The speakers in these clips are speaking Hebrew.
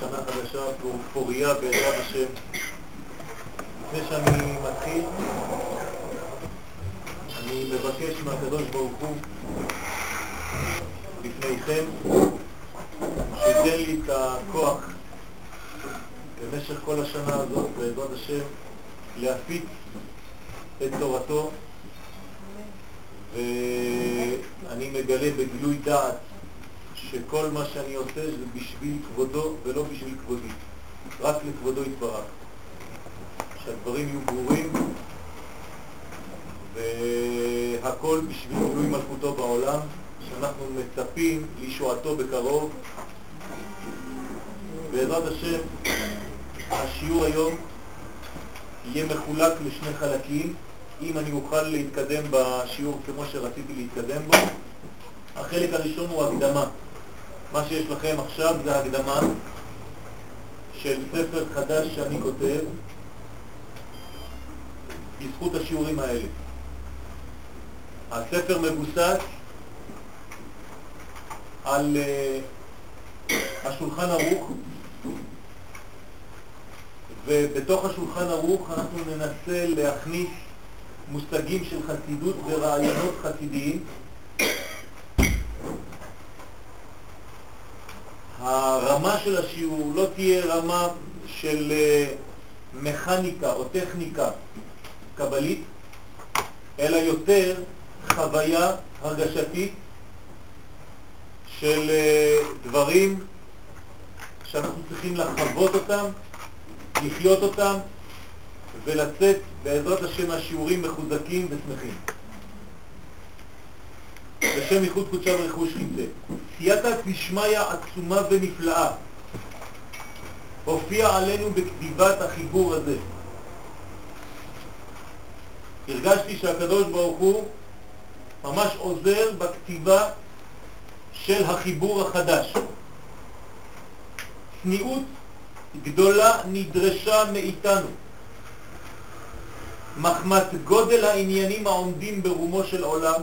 שנה חדשה, פוריה בעזרת השם. לפני שאני מתחיל, אני מבקש מהקדוש ברוך הוא בפניכם שייתן לי את הכוח במשך כל השנה הזאת, בעזרת השם, להפיץ את תורתו ואני מגלה בגילוי דעת שכל מה שאני עושה זה בשביל כבודו ולא בשביל כבודי, רק לכבודו יתברך. שהדברים יהיו ברורים והכל בשביל גילוי מלכותו בעולם, שאנחנו מצפים לישועתו בקרוב. בעזרת השם, השיעור היום יהיה מחולק לשני חלקים, אם אני אוכל להתקדם בשיעור כמו שרציתי להתקדם בו. החלק הראשון הוא הקדמה. מה שיש לכם עכשיו זה הקדמה של ספר חדש שאני כותב בזכות השיעורים האלה. הספר מבוסס על uh, השולחן ערוך ובתוך השולחן ערוך אנחנו ננסה להכניס מושגים של חסידות ורעיונות חסידיים הרמה של השיעור לא תהיה רמה של אה, מכניקה או טכניקה קבלית, אלא יותר חוויה הרגשתית של אה, דברים שאנחנו צריכים לחוות אותם, לחיות אותם ולצאת בעזרת השם השיעורים מחוזקים ושמחים. בשם ייחוד קודשה ורכוש חמצה. סייעתא דשמיא עצומה ונפלאה הופיע עלינו בכתיבת החיבור הזה. הרגשתי שהקדוש ברוך הוא ממש עוזר בכתיבה של החיבור החדש. צניעות גדולה נדרשה מאיתנו. מחמת גודל העניינים העומדים ברומו של עולם,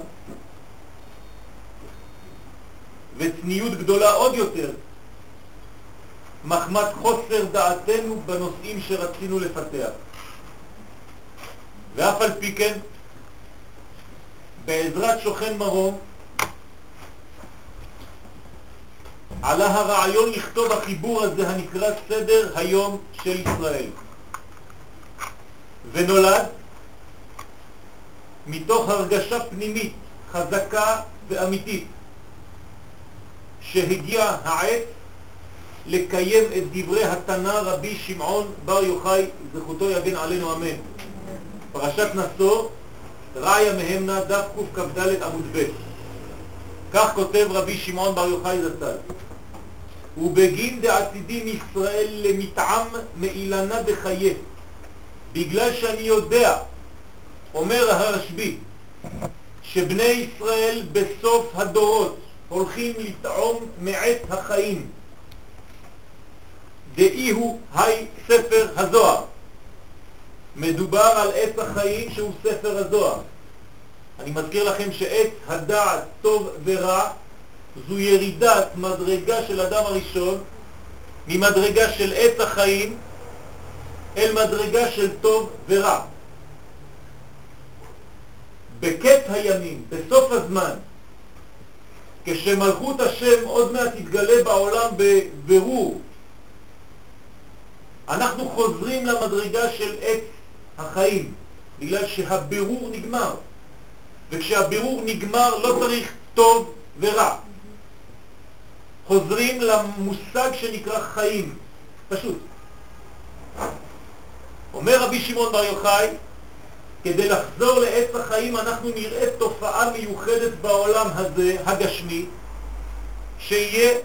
וצניעות גדולה עוד יותר, מחמת חוסר דעתנו בנושאים שרצינו לפתח. ואף על פי כן, בעזרת שוכן מרום, עלה הרעיון לכתוב החיבור הזה הנקרא סדר היום של ישראל. ונולד מתוך הרגשה פנימית חזקה ואמיתית שהגיע העת לקיים את דברי התנא רבי שמעון בר יוחאי, זכותו יגן עלינו אמן. פרשת נשוא, ראיה מהמנה, דף קכ"ד עמוד ב'. כך כותב רבי שמעון בר יוחאי זצ"ל: ובגין דעתידים ישראל למטעם מאילנה בחיי, בגלל שאני יודע, אומר הרשב"י, שבני ישראל בסוף הדורות הולכים לטעום מעת החיים. דאי הוא היי ספר הזוהר. מדובר על עץ החיים שהוא ספר הזוהר. אני מזכיר לכם שעץ הדעת טוב ורע זו ירידת מדרגה של אדם הראשון ממדרגה של עץ החיים אל מדרגה של טוב ורע. בקץ הימים, בסוף הזמן, כשמלכות השם עוד מעט תתגלה בעולם בבירור, אנחנו חוזרים למדרגה של עץ החיים, בגלל שהבירור נגמר. וכשהבירור נגמר לא צריך טוב ורע. חוזרים למושג שנקרא חיים, פשוט. אומר רבי שמעון בר יוחאי, כדי לחזור לעץ החיים אנחנו נראה תופעה מיוחדת בעולם הזה, הגשמי, שיהיה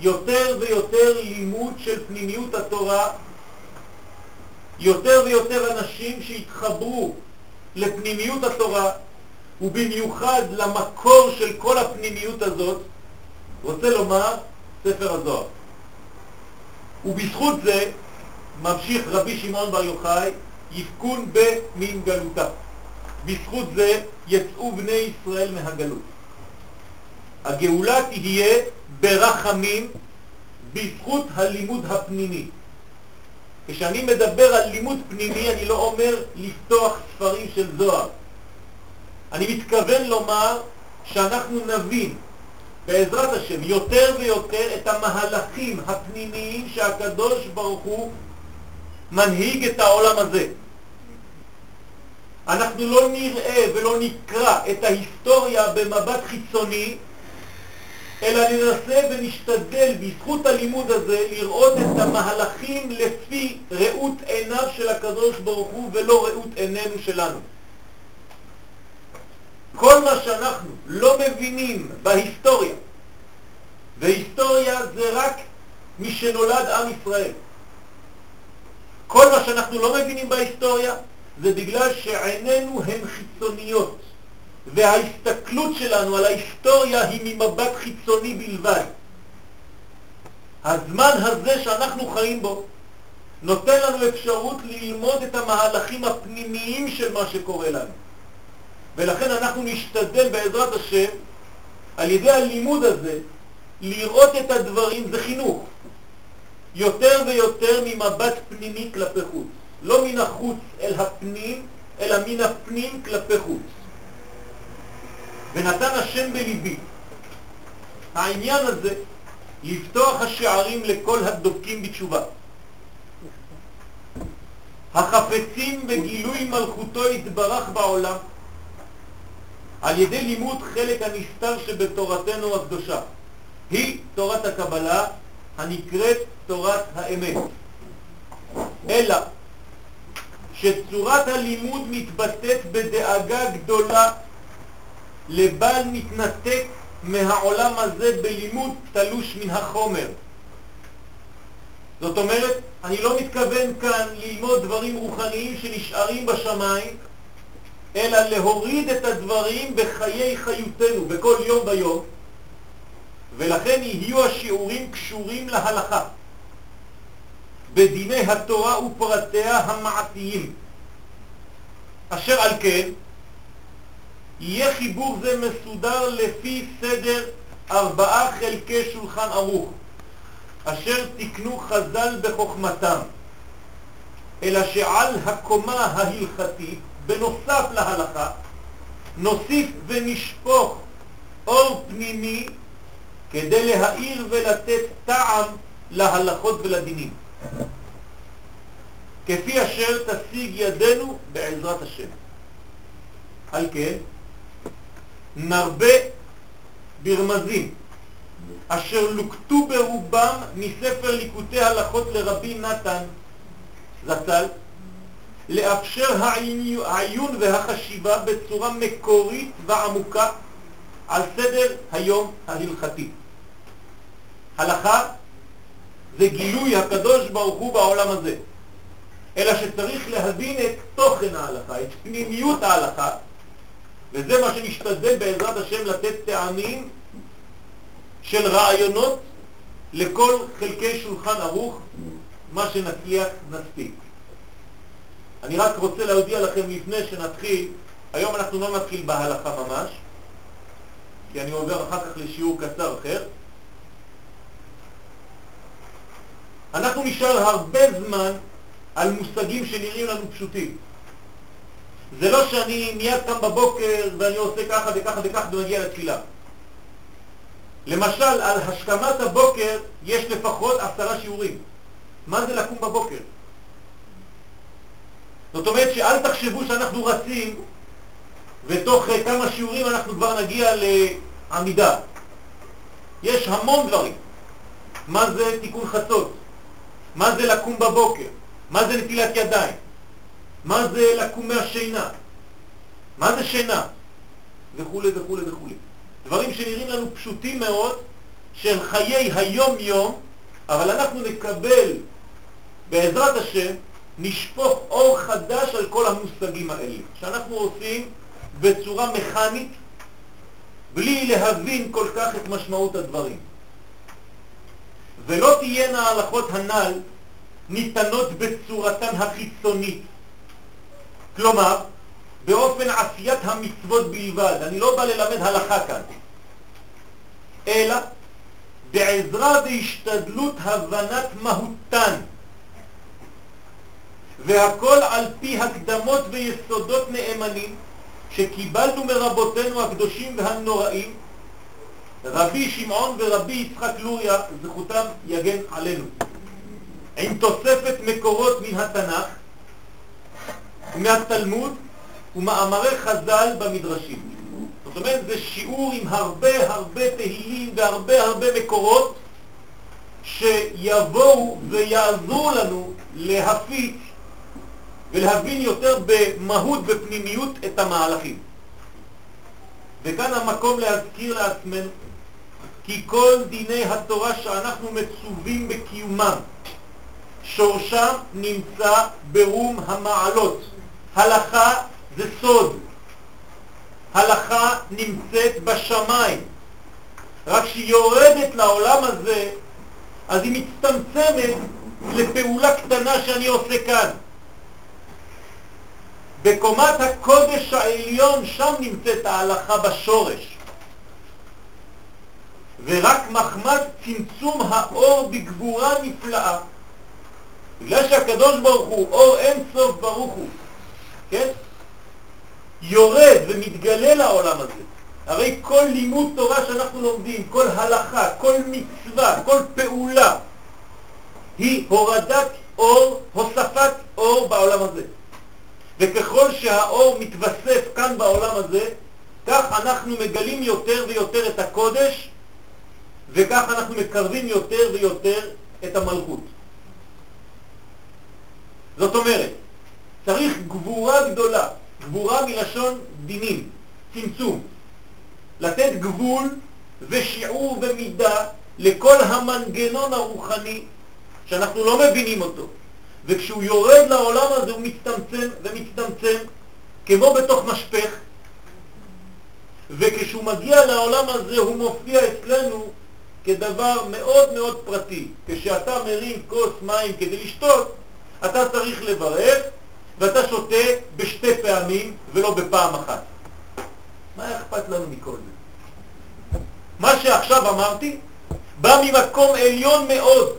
יותר ויותר לימוד של פנימיות התורה, יותר ויותר אנשים שיתחברו לפנימיות התורה, ובמיוחד למקור של כל הפנימיות הזאת, רוצה לומר ספר הזוהר. ובזכות זה ממשיך רבי שמעון בר יוחאי יפקון במין גלותה. בזכות זה יצאו בני ישראל מהגלות. הגאולה תהיה ברחמים בזכות הלימוד הפנימי. כשאני מדבר על לימוד פנימי אני לא אומר לפתוח ספרים של זוהר. אני מתכוון לומר שאנחנו נבין בעזרת השם יותר ויותר את המהלכים הפנימיים שהקדוש ברוך הוא מנהיג את העולם הזה. אנחנו לא נראה ולא נקרא את ההיסטוריה במבט חיצוני, אלא ננסה ונשתדל בזכות הלימוד הזה לראות את המהלכים לפי ראות עיניו של הקדוש ברוך הוא ולא ראות עינינו שלנו. כל מה שאנחנו לא מבינים בהיסטוריה, והיסטוריה זה רק מי שנולד עם ישראל. כל מה שאנחנו לא מבינים בהיסטוריה זה בגלל שעינינו הן חיצוניות, וההסתכלות שלנו על ההיסטוריה היא ממבט חיצוני בלבד. הזמן הזה שאנחנו חיים בו נותן לנו אפשרות ללמוד את המהלכים הפנימיים של מה שקורה לנו. ולכן אנחנו נשתדל בעזרת השם, על ידי הלימוד הזה, לראות את הדברים, זה חינוך, יותר ויותר ממבט פנימי כלפי חוץ. לא מן החוץ אל הפנים, אלא מן הפנים כלפי חוץ. ונתן השם בליבי. העניין הזה, לפתוח השערים לכל הדבקים בתשובה. החפצים בגילוי מלכותו יתברך בעולם, על ידי לימוד חלק הנסתר שבתורתנו הקדושה. היא תורת הקבלה הנקראת תורת האמת. אלא שצורת הלימוד מתבטאת בדאגה גדולה לבל מתנתק מהעולם הזה בלימוד תלוש מן החומר. זאת אומרת, אני לא מתכוון כאן ללמוד דברים רוחניים שנשארים בשמיים, אלא להוריד את הדברים בחיי חיותנו, בכל יום ביום, ולכן יהיו השיעורים קשורים להלכה, בדיני התורה ופרטיה המעטיים. אשר על כן, יהיה חיבור זה מסודר לפי סדר ארבעה חלקי שולחן ערוך, אשר תקנו חז"ל בחוכמתם, אלא שעל הקומה ההלכתית, בנוסף להלכה, נוסיף ונשפוך אור פנימי כדי להאיר ולתת טעם להלכות ולדינים. כפי אשר תשיג ידינו בעזרת השם. על כן, נרבה ברמזים אשר לוקטו ברובם מספר ליקוטי הלכות לרבי נתן זצ"ל לאפשר העיון והחשיבה בצורה מקורית ועמוקה על סדר היום ההלכתי. הלכה זה גילוי הקדוש ברוך הוא בעולם הזה. אלא שצריך להבין את תוכן ההלכה, את פנימיות ההלכה, וזה מה שנשתדל בעזרת השם לתת טעמים של רעיונות לכל חלקי שולחן ערוך, מה שנצליח נספיק. אני רק רוצה להודיע לכם לפני שנתחיל, היום אנחנו לא נתחיל בהלכה ממש, כי אני עובר אחר כך לשיעור קצר אחר. אנחנו נשאר הרבה זמן על מושגים שנראים לנו פשוטים. זה לא שאני מיד קם בבוקר ואני עושה ככה וככה וככה ומגיע לתפילה. למשל, על השכמת הבוקר יש לפחות עשרה שיעורים. מה זה לקום בבוקר? זאת אומרת שאל תחשבו שאנחנו רצים ותוך כמה שיעורים אנחנו כבר נגיע לעמידה. יש המון דברים. מה זה תיקון חצות? מה זה לקום בבוקר? מה זה נטילת ידיים? מה זה לקום מהשינה? מה זה שינה? וכו' וכו' וכו'. דברים שנראים לנו פשוטים מאוד, של חיי היום-יום, אבל אנחנו נקבל, בעזרת השם, נשפוך אור חדש על כל המושגים האלה, שאנחנו עושים בצורה מכנית, בלי להבין כל כך את משמעות הדברים. ולא תהיינה ההלכות הנ"ל ניתנות בצורתן החיצונית. כלומר, באופן עשיית המצוות בלבד. אני לא בא ללמד הלכה כאן, אלא בעזרה והשתדלות הבנת מהותן. והכל על פי הקדמות ויסודות נאמנים שקיבלנו מרבותינו הקדושים והנוראים, רבי שמעון ורבי יצחק לוריה, זכותם יגן עלינו. עם תוספת מקורות מן התנ"ך ומהתלמוד ומאמרי חז"ל במדרשים. זאת אומרת, זה שיעור עם הרבה הרבה תהילים והרבה הרבה מקורות שיבואו ויעזרו לנו להפיץ ולהבין יותר במהות, בפנימיות, את המהלכים. וכאן המקום להזכיר לעצמנו כי כל דיני התורה שאנחנו מצווים בקיומם, שורשם נמצא ברום המעלות. הלכה זה סוד. הלכה נמצאת בשמיים. רק כשהיא יורדת לעולם הזה, אז היא מצטמצמת לפעולה קטנה שאני עושה כאן. בקומת הקודש העליון, שם נמצאת ההלכה בשורש. ורק מחמד צמצום האור בגבורה נפלאה, בגלל שהקדוש ברוך הוא אור אין סוף ברוך הוא, כן? יורד ומתגלה לעולם הזה. הרי כל לימוד תורה שאנחנו לומדים, כל הלכה, כל מצווה, כל פעולה, היא הורדת אור, הוספת אור בעולם הזה. וככל שהאור מתווסף כאן בעולם הזה, כך אנחנו מגלים יותר ויותר את הקודש, וכך אנחנו מקרבים יותר ויותר את המלכות. זאת אומרת, צריך גבורה גדולה, גבורה מלשון דינים, צמצום, לתת גבול ושיעור ומידה לכל המנגנון הרוחני שאנחנו לא מבינים אותו. וכשהוא יורד לעולם הזה הוא מצטמצם ומצטמצם כמו בתוך משפך, וכשהוא מגיע לעולם הזה הוא מופיע אצלנו כדבר מאוד מאוד פרטי. כשאתה מרים כוס מים כדי לשתות, אתה צריך לברך, ואתה שותה בשתי פעמים ולא בפעם אחת. מה אכפת לנו מכל זה? מה שעכשיו אמרתי בא ממקום עליון מאוד,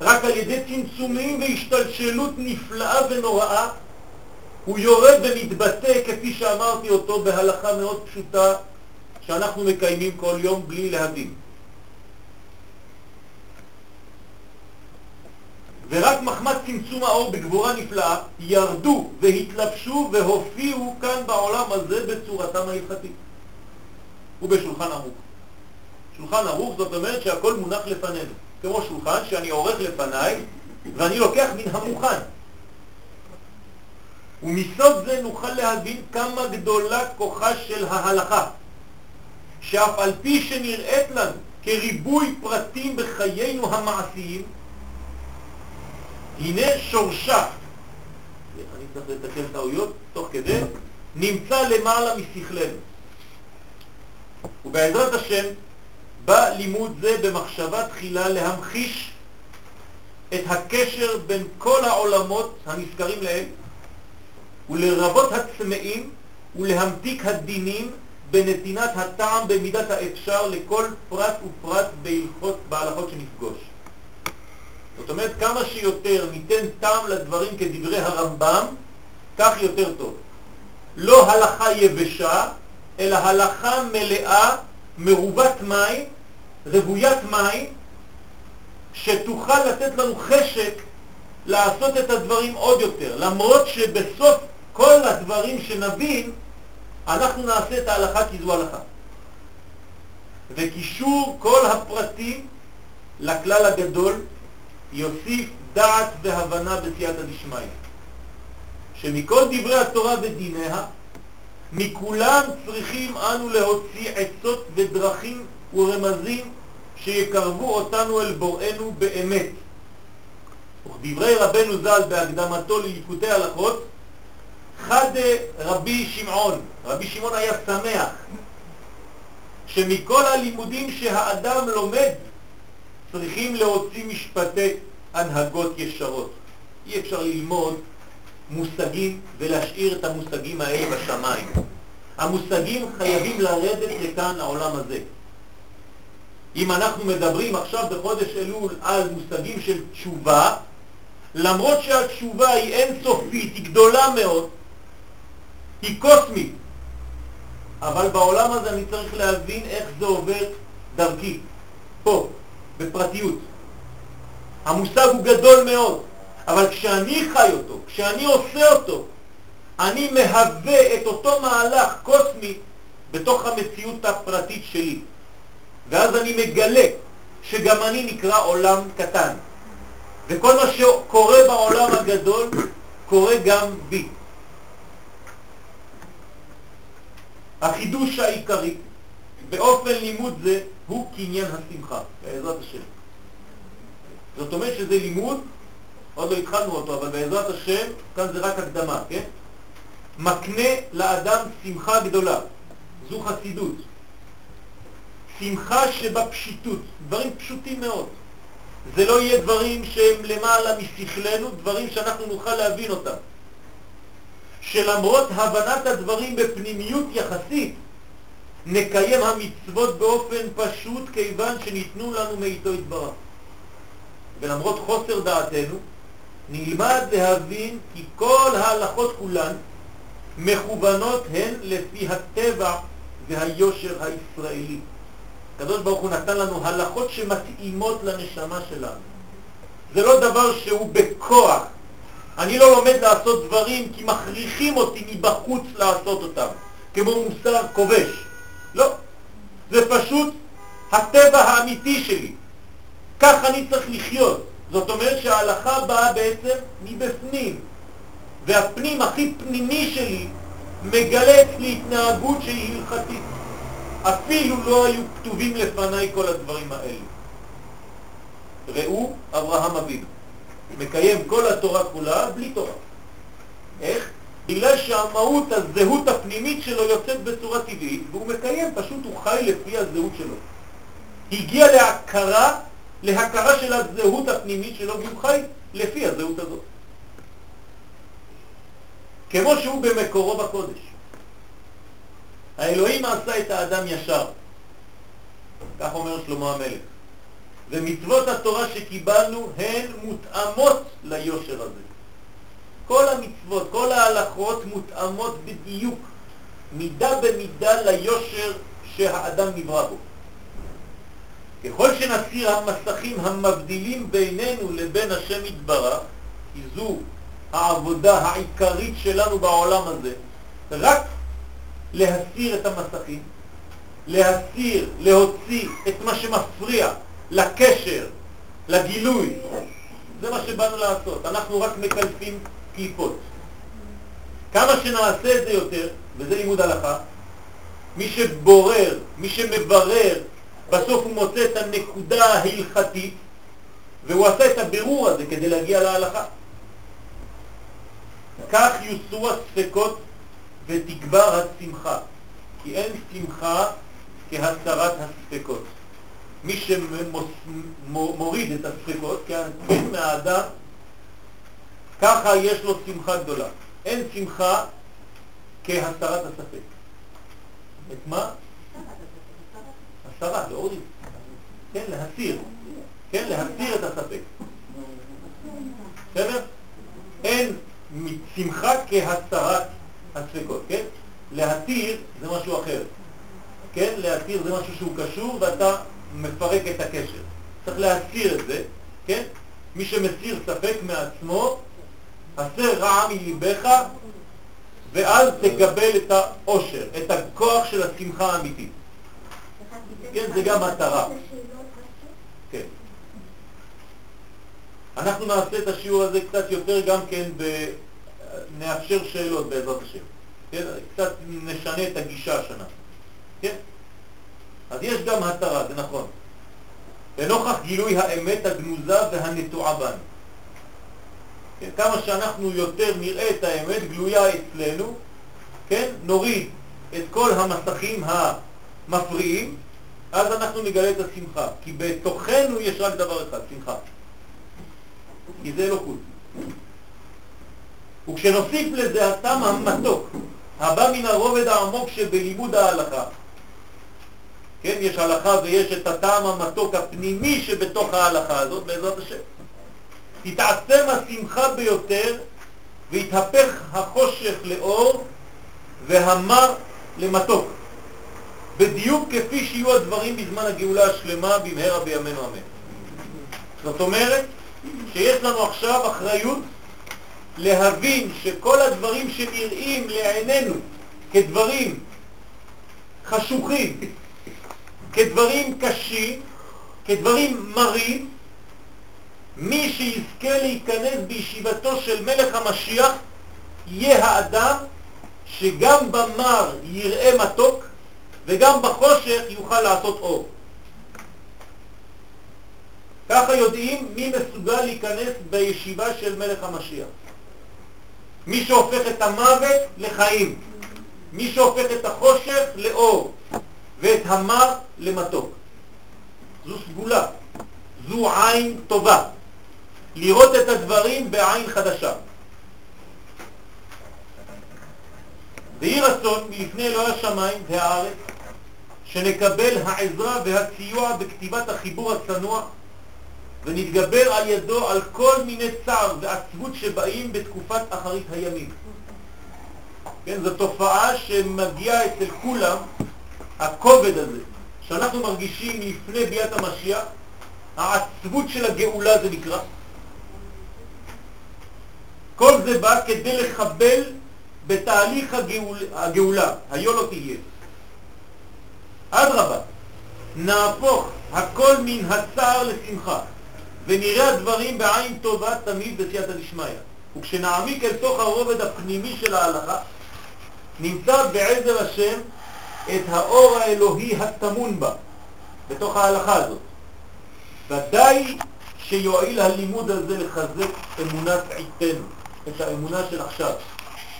רק על ידי צמצומים והשתלשלות נפלאה ונוראה, הוא יורד ומתבטא, כפי שאמרתי אותו, בהלכה מאוד פשוטה, שאנחנו מקיימים כל יום בלי להבין. ורק מחמת צמצום האור בגבורה נפלאה ירדו והתלבשו והופיעו כאן בעולם הזה בצורתם ההלכתית ובשולחן ערוך. שולחן ערוך זאת אומרת שהכל מונח לפנינו, כמו שולחן שאני עורך לפניי ואני לוקח מן המוכן. ומסוד זה נוכל להבין כמה גדולה כוחה של ההלכה, שאף על פי שנראית לנו כריבוי פרטים בחיינו המעשיים, הנה שורשה, אני צריך לתקן טעויות תוך כדי, נמצא למעלה משכלנו. ובעזרת השם בא לימוד זה במחשבה תחילה להמחיש את הקשר בין כל העולמות הנזכרים להם ולרבות הצמאים ולהמתיק הדינים בנתינת הטעם במידת האפשר לכל פרט ופרט בהלכות, בהלכות שנפגוש. זאת אומרת, כמה שיותר ניתן טעם לדברים כדברי הרמב"ם, כך יותר טוב. לא הלכה יבשה, אלא הלכה מלאה, מרובת מים, רבוית מים, שתוכל לתת לנו חשק לעשות את הדברים עוד יותר, למרות שבסוף כל הדברים שנבין, אנחנו נעשה את ההלכה כי זו הלכה. וקישור כל הפרטים לכלל הגדול יוסיף דעת והבנה בסייעתא דשמיא, שמכל דברי התורה ודיניה, מכולם צריכים אנו להוציא עצות ודרכים ורמזים שיקרבו אותנו אל בוראנו באמת. וכדברי רבנו ז"ל בהקדמתו לליקוטי הלכות, חד רבי שמעון, רבי שמעון היה שמח שמכל הלימודים שהאדם לומד צריכים להוציא משפטי הנהגות ישרות. אי אפשר ללמוד מושגים ולהשאיר את המושגים האלה בשמיים. המושגים חייבים לרדת לכאן לעולם הזה. אם אנחנו מדברים עכשיו בחודש אלול על מושגים של תשובה, למרות שהתשובה היא אינסופית, היא גדולה מאוד, היא קוסמית, אבל בעולם הזה אני צריך להבין איך זה עובר דרכי, פה, בפרטיות. המושג הוא גדול מאוד, אבל כשאני חי אותו, כשאני עושה אותו, אני מהווה את אותו מהלך קוסמי בתוך המציאות הפרטית שלי. ואז אני מגלה שגם אני נקרא עולם קטן. וכל מה שקורה בעולם הגדול קורה גם בי. החידוש העיקרי באופן לימוד זה הוא קניין השמחה, בעזרת השם. זאת אומרת שזה לימוד, עוד לא התחלנו אותו, אבל בעזרת השם, כאן זה רק הקדמה, כן? מקנה לאדם שמחה גדולה, זו חסידות. שמחה שבפשיטות, דברים פשוטים מאוד. זה לא יהיה דברים שהם למעלה משכלנו, דברים שאנחנו נוכל להבין אותם. שלמרות הבנת הדברים בפנימיות יחסית, נקיים המצוות באופן פשוט כיוון שניתנו לנו מאיתו יתברך. ולמרות חוסר דעתנו, נלמד להבין כי כל ההלכות כולן מכוונות הן לפי הטבע והיושר הישראלי. הקדוש ברוך הוא נתן לנו הלכות שמתאימות לנשמה שלנו. זה לא דבר שהוא בכוח. אני לא לומד לעשות דברים כי מכריחים אותי מבחוץ לעשות אותם, כמו מוסר כובש. לא. זה פשוט הטבע האמיתי שלי. כך אני צריך לחיות. זאת אומרת שההלכה באה בעצם מבפנים, והפנים הכי פנימי שלי מגלה אצלי התנהגות שהיא הלכתית. אפילו לא היו כתובים לפניי כל הדברים האלה. ראו אברהם אבינו, מקיים כל התורה כולה בלי תורה. איך? בגלל שהמהות, הזהות הפנימית שלו יוצאת בצורה טבעית, והוא מקיים, פשוט הוא חי לפי הזהות שלו. הגיע להכרה, להכרה של הזהות הפנימית שלו, והוא חי לפי הזהות הזאת. כמו שהוא במקורו בקודש. האלוהים עשה את האדם ישר, כך אומר שלמה המלך. ומצוות התורה שקיבלנו הן מותאמות ליושר הזה. כל המצוות, כל ההלכות מותאמות בדיוק, מידה במידה ליושר שהאדם נברא בו. ככל שנסיר המסכים המבדילים בינינו לבין השם יתברך, כי זו העבודה העיקרית שלנו בעולם הזה, רק להסיר את המסכים, להסיר, להוציא את מה שמפריע לקשר, לגילוי. זה מה שבאנו לעשות. אנחנו רק מקלפים קליפות. כמה שנעשה את זה יותר, וזה לימוד הלכה, מי שבורר, מי שמברר, בסוף הוא מוצא את הנקודה ההלכתית, והוא עשה את הבירור הזה כדי להגיע להלכה. כך יוסרו הספקות ותגבר השמחה, כי אין שמחה כהסרת הספקות. מי שמוריד את הספקות, כן, מהאדם, ככה יש לו שמחה גדולה. אין שמחה כהסרת הספק. את מה? הסרה, להוריד. כן, להסיר. כן, להסיר את הספק. בסדר? אין שמחה כהסרת הספקות, כן? להתיר זה משהו אחר. כן? להתיר זה משהו שהוא קשור ואתה מפרק את הקשר. צריך להסיר את זה, כן? מי שמסיר ספק מעצמו, הסר רע מליבך ואז תקבל את העושר, את הכוח של השמחה האמיתית. כן, זה גם מטרה. כן. אנחנו נעשה את השיעור הזה קצת יותר גם כן, ב... נאפשר שאלות בעזרת השם. כן? קצת נשנה את הגישה השנה. כן? אז יש גם התרה, זה נכון. לנוכח גילוי האמת הגנוזה והנטועה בנו. כן? כמה שאנחנו יותר נראה את האמת גלויה אצלנו, כן? נוריד את כל המסכים המפריעים, אז אנחנו נגלה את השמחה. כי בתוכנו יש רק דבר אחד, שמחה. כי זה אלוקות. וכשנוסיף לזה הטעם המתוק, הבא מן הרובד העמוק שבלימוד ההלכה, כן, יש הלכה ויש את הטעם המתוק הפנימי שבתוך ההלכה הזאת, בעזרת השם. תתעצם השמחה ביותר והתהפך החושך לאור והמר למתוק. בדיוק כפי שיהיו הדברים בזמן הגאולה השלמה במהרה בימינו אמן. זאת אומרת שיש לנו עכשיו אחריות להבין שכל הדברים שנראים לעינינו כדברים חשוכים, כדברים קשים, כדברים מרים, מי שיזכה להיכנס בישיבתו של מלך המשיח יהיה האדם שגם במר יראה מתוק וגם בחושך יוכל לעשות אור. ככה יודעים מי מסוגל להיכנס בישיבה של מלך המשיח. מי שהופך את המוות לחיים, מי שהופך את החושך לאור ואת המר למתוק. זו סגולה, זו עין טובה, לראות את הדברים בעין חדשה. ויהי רצון מלפני אלוהי השמיים והארץ שנקבל העזרה והסיוע בכתיבת החיבור הצנוע ונתגבר על ידו על כל מיני צער ועצבות שבאים בתקופת אחרית הימים. כן, זו תופעה שמגיעה אצל כולם, הכובד הזה, שאנחנו מרגישים לפני ביאת המשיח, העצבות של הגאולה זה נקרא. כל זה בא כדי לחבל בתהליך הגאול, הגאולה, היו לא תהיה. אדרבה, נהפוך הכל מן הצער לשמחה, ונראה הדברים בעין טובה תמיד בסייעתא דשמיא. וכשנעמיק אל תוך הרובד הפנימי של ההלכה, נמצא בעזר השם את האור האלוהי הטמון בה, בתוך ההלכה הזאת. ודאי שיועיל הלימוד הזה לחזק אמונת עיתנו, את האמונה של עכשיו,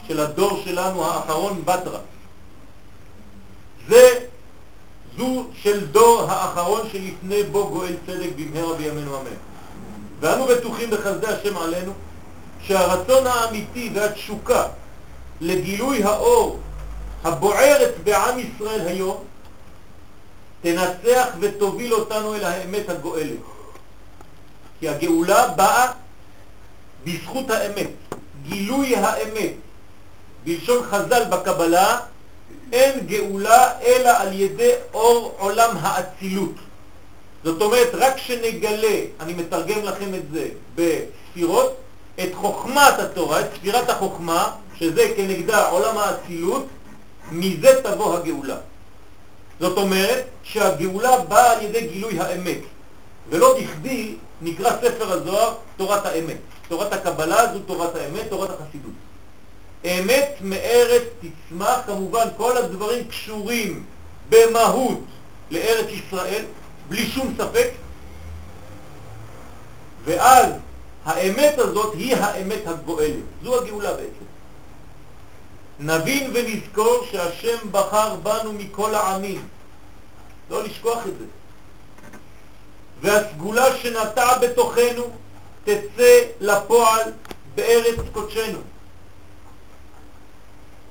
של הדור שלנו האחרון בתרה. זה זו של דור האחרון שלפני בו גואל צדק במהרה בימינו אמן. ואנו בטוחים בחסדי השם עלינו שהרצון האמיתי והתשוקה לגילוי האור הבוערת בעם ישראל היום תנצח ותוביל אותנו אל האמת הגואלת. כי הגאולה באה בזכות האמת, גילוי האמת. בלשון חז"ל בקבלה, אין גאולה אלא על ידי אור עולם האצילות. זאת אומרת, רק שנגלה, אני מתרגם לכם את זה בספירות, את חוכמת התורה, את ספירת החוכמה, שזה כנגדה עולם האצילות, מזה תבוא הגאולה. זאת אומרת שהגאולה באה על ידי גילוי האמת, ולא בכדי נקרא ספר הזוהר תורת האמת. תורת הקבלה זו תורת האמת, תורת החסידות. אמת מארץ תצמח, כמובן כל הדברים קשורים במהות לארץ ישראל, בלי שום ספק, ואז האמת הזאת היא האמת הגואלת. זו הגאולה בעצם. נבין ונזכור שהשם בחר בנו מכל העמים. לא לשכוח את זה. והסגולה שנטע בתוכנו תצא לפועל בארץ קודשנו.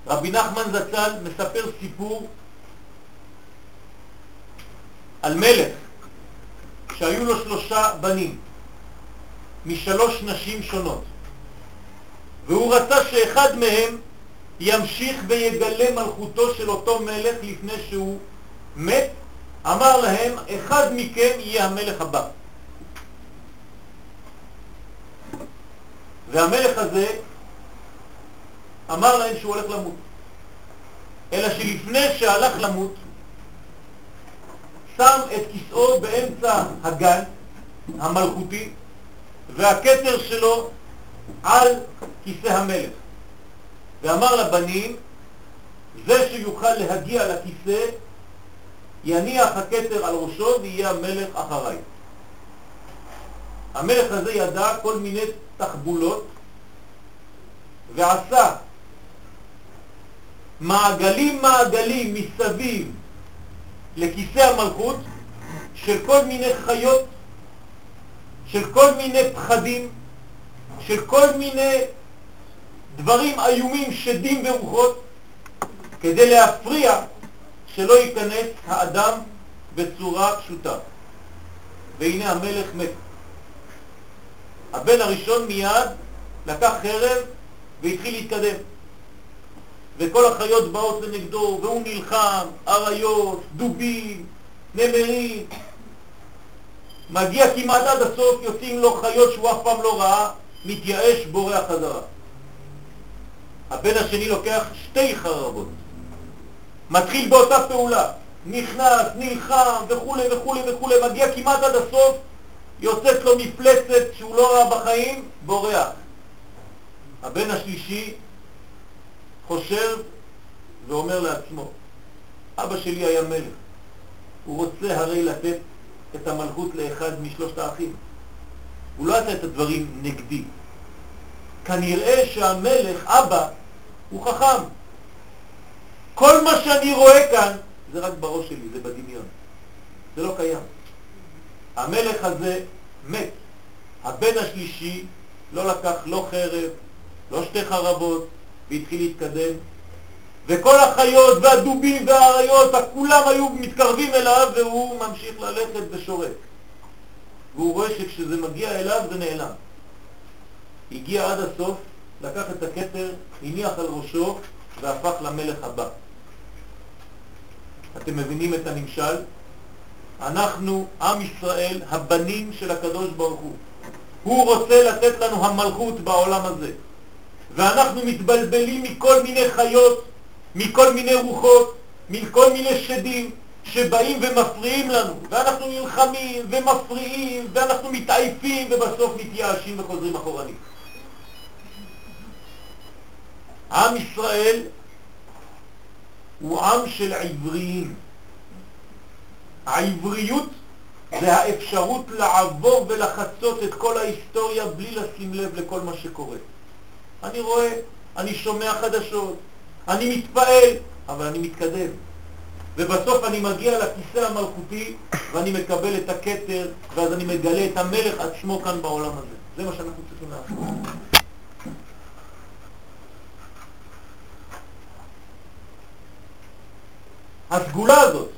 רבי נחמן זצ"ל מספר סיפור על מלך שהיו לו שלושה בנים משלוש נשים שונות. והוא רצה שאחד מהם ימשיך ויגלה מלכותו של אותו מלך לפני שהוא מת. אמר להם אחד מכם יהיה המלך הבא. והמלך הזה אמר להם שהוא הולך למות. אלא שלפני שהלך למות, שם את כיסאו באמצע הגן המלכותי, והכתר שלו על כיסא המלך. ואמר לבנים, זה שיוכל להגיע לכיסא, יניח הכתר על ראשו ויהיה המלך אחריי. המלך הזה ידע כל מיני תחבולות ועשה מעגלים מעגלים מסביב לכיסא המלכות של כל מיני חיות, של כל מיני פחדים, של כל מיני דברים איומים, שדים ורוחות, כדי להפריע שלא ייכנס האדם בצורה פשוטה. והנה המלך מת. הבן הראשון מיד לקח חרב והתחיל להתקדם. וכל החיות באות לנגדו, והוא נלחם, אריות, דובים, נמרים. מגיע כמעט עד הסוף, יוצאים לו חיות שהוא אף פעם לא ראה, מתייאש, בורח חזרה. הבן השני לוקח שתי חרבות, מתחיל באותה פעולה, נכנס, נלחם וכולי וכולי וכולי, מגיע כמעט עד הסוף, יוצאת לו מפלצת שהוא לא ראה בחיים, בורח. הבן השלישי חושב ואומר לעצמו, אבא שלי היה מלך, הוא רוצה הרי לתת את המלכות לאחד משלושת האחים. הוא לא עשה את הדברים נגדי. כנראה שהמלך, אבא, הוא חכם. כל מה שאני רואה כאן זה רק בראש שלי, זה בדמיון. זה לא קיים. המלך הזה מת. הבן השלישי לא לקח לא חרב, לא שתי חרבות, והתחיל להתקדם. וכל החיות והדובים והאריות, כולם היו מתקרבים אליו והוא ממשיך ללכת ושורק. והוא רואה שכשזה מגיע אליו זה נעלם. הגיע עד הסוף, לקח את הכתר, הניח על ראשו והפך למלך הבא. אתם מבינים את הנמשל? אנחנו, עם ישראל, הבנים של הקדוש ברוך הוא. הוא רוצה לתת לנו המלכות בעולם הזה. ואנחנו מתבלבלים מכל מיני חיות, מכל מיני רוחות, מכל מיני שדים שבאים ומפריעים לנו, ואנחנו נלחמים ומפריעים, ואנחנו מתעייפים ובסוף מתייאשים וחוזרים אחורנית. עם ישראל הוא עם של עבריים. העבריות זה האפשרות לעבור ולחצות את כל ההיסטוריה בלי לשים לב לכל מה שקורה. אני רואה, אני שומע חדשות, אני מתפעל, אבל אני מתקדם. ובסוף אני מגיע לכיסא המלכותי ואני מקבל את הכתר ואז אני מגלה את המלך עצמו כאן בעולם הזה. זה מה שאנחנו צריכים לעשות. הסגולה הזאת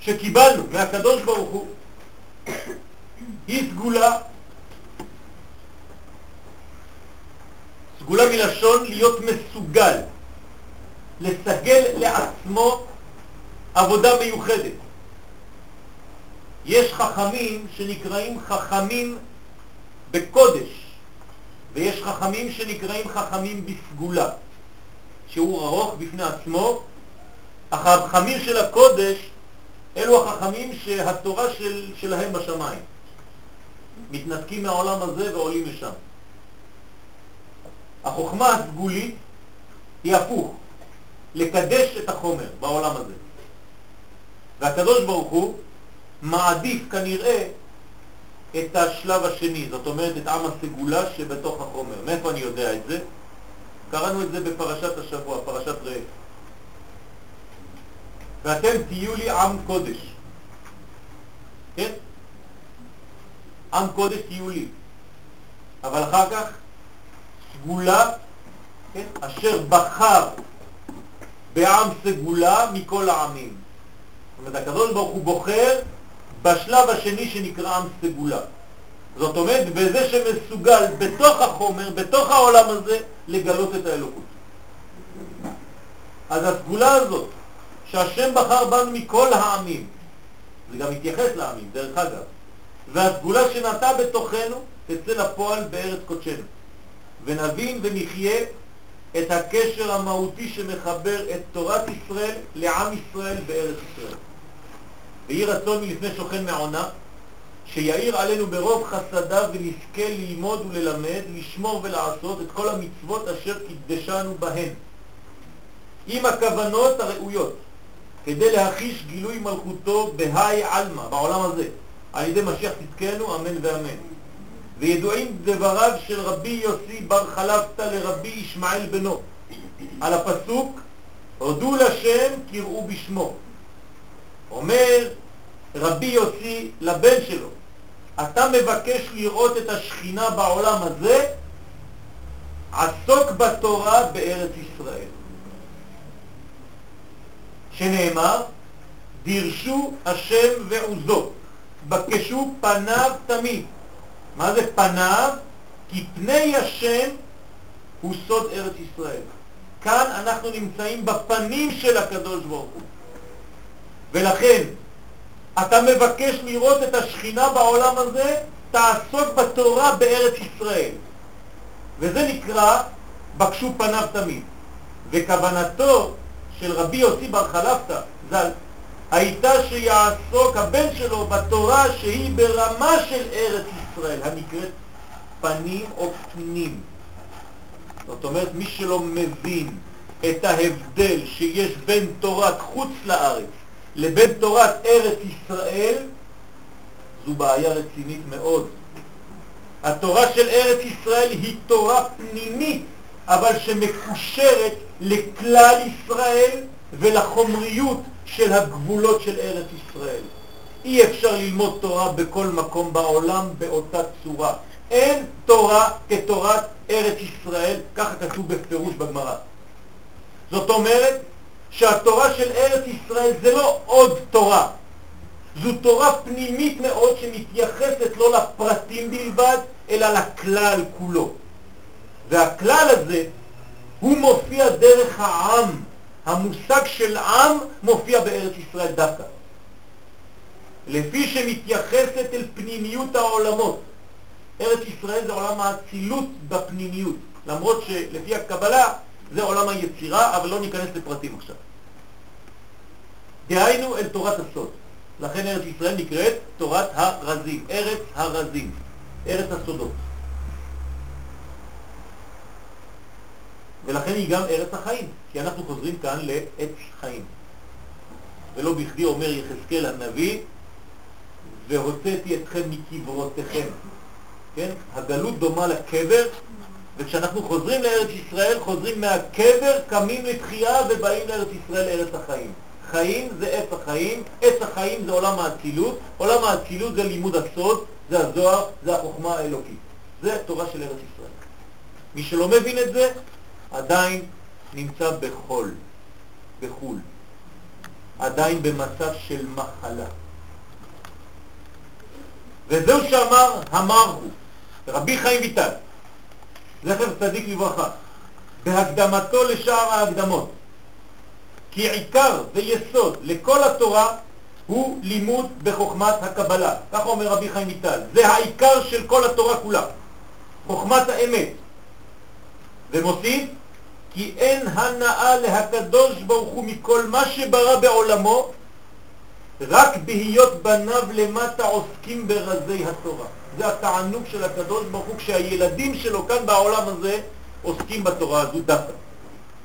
שקיבלנו מהקדוש ברוך הוא היא סגולה סגולה מלשון להיות מסוגל, לסגל לעצמו עבודה מיוחדת. יש חכמים שנקראים חכמים בקודש, ויש חכמים שנקראים חכמים בסגולה, שהוא ארוך בפני עצמו. החכמים של הקודש אלו החכמים שהתורה של, שלהם בשמיים. מתנתקים מהעולם הזה ועולים לשם. החוכמה הסגולית היא הפוך, לקדש את החומר בעולם הזה. והקדוש ברוך הוא מעדיף כנראה את השלב השני, זאת אומרת את עם הסגולה שבתוך החומר. מאיפה אני יודע את זה? קראנו את זה בפרשת השבוע, פרשת ראה. ואתם תהיו לי עם קודש. כן? עם קודש תהיו לי. אבל אחר כך סגולה, כן? אשר בחר בעם סגולה מכל העמים. זאת אומרת, הקדוש ברוך הוא בוחר בשלב השני שנקרא עם סגולה. זאת אומרת, בזה שמסוגל בתוך החומר, בתוך העולם הזה, לגלות את האלוקות. אז הסגולה הזאת, שהשם בחר בנו מכל העמים, זה גם מתייחס לעמים, דרך אגב, והסגולה שנטע בתוכנו תצא לפועל בארץ קודשנו. ונבין ונחיה את הקשר המהותי שמחבר את תורת ישראל לעם ישראל בארץ ישראל. ויהי רצון מלפני שוכן מעונה, שיעיר עלינו ברוב חסדיו ונזכה ללמוד וללמד, לשמור ולעשות את כל המצוות אשר קידשנו בהן, עם הכוונות הראויות, כדי להחיש גילוי מלכותו בהי עלמא, בעולם הזה, על ידי משיח צדקנו, אמן ואמן. וידועים דבריו של רבי יוסי בר חלפתא לרבי ישמעאל בנו, על הפסוק הודו לשם קראו בשמו. אומר רבי יוסי לבן שלו, אתה מבקש לראות את השכינה בעולם הזה, עסוק בתורה בארץ ישראל. שנאמר, דירשו השם ועוזו, בקשו פניו תמיד. מה זה פניו? כי פני השם הוא סוד ארץ ישראל. כאן אנחנו נמצאים בפנים של הקדוש ברוך הוא. ולכן, אתה מבקש לראות את השכינה בעולם הזה, תעסוק בתורה בארץ ישראל. וזה נקרא בקשו פניו תמיד. וכוונתו של רבי יוסי בר חלפתא ז"ל הייתה שיעסוק הבן שלו בתורה שהיא ברמה של ארץ ישראל, הנקראת פנים או פנים. זאת אומרת, מי שלא מבין את ההבדל שיש בין תורת חוץ לארץ לבין תורת ארץ ישראל, זו בעיה רצינית מאוד. התורה של ארץ ישראל היא תורה פנימית, אבל שמקושרת לכלל ישראל ולחומריות של הגבולות של ארץ ישראל. אי אפשר ללמוד תורה בכל מקום בעולם באותה צורה. אין תורה כתורת ארץ ישראל, ככה כתוב בפירוש בגמרא. זאת אומרת שהתורה של ארץ ישראל זה לא עוד תורה, זו תורה פנימית מאוד שמתייחסת לא לפרטים בלבד, אלא לכלל כולו. והכלל הזה הוא מופיע דרך העם. המושג של עם מופיע בארץ ישראל דווקא. לפי שמתייחסת אל פנימיות העולמות. ארץ ישראל זה עולם האצילות בפנימיות, למרות שלפי הקבלה זה עולם היצירה, אבל לא ניכנס לפרטים עכשיו. דהיינו אל תורת הסוד. לכן ארץ ישראל נקראת תורת הרזים, ארץ הרזים, ארץ הסודות. ולכן היא גם ארץ החיים, כי אנחנו חוזרים כאן לעץ חיים. ולא בכדי אומר יחזקאל הנביא, והוצאתי אתכם מקברותיכם. כן? הגלות דומה לקבר, וכשאנחנו חוזרים לארץ ישראל, חוזרים מהקבר, קמים לתחייה ובאים לארץ ישראל, לארץ החיים. חיים זה עץ החיים, עץ החיים זה עולם האצילות, עולם האצילות זה לימוד הסוד, זה הזוהר, זה החוכמה האלוקית. זה תורה של ארץ ישראל. מי שלא מבין את זה, עדיין נמצא בחול, בחול. עדיין במצב של מחלה. וזהו שאמר המר הוא, רבי חיים ויטל, זכר צדיק לברכה, בהקדמתו לשאר ההקדמות, כי עיקר ויסוד לכל התורה הוא לימוד בחוכמת הקבלה. ככה אומר רבי חיים ויטל. זה העיקר של כל התורה כולה, חוכמת האמת. ומוסיף, כי אין הנאה להקדוש ברוך הוא מכל מה שברא בעולמו, רק בהיות בניו למטה עוסקים ברזי התורה. זה התענוג של הקדוש ברוך הוא כשהילדים שלו כאן בעולם הזה עוסקים בתורה הזו דווקא.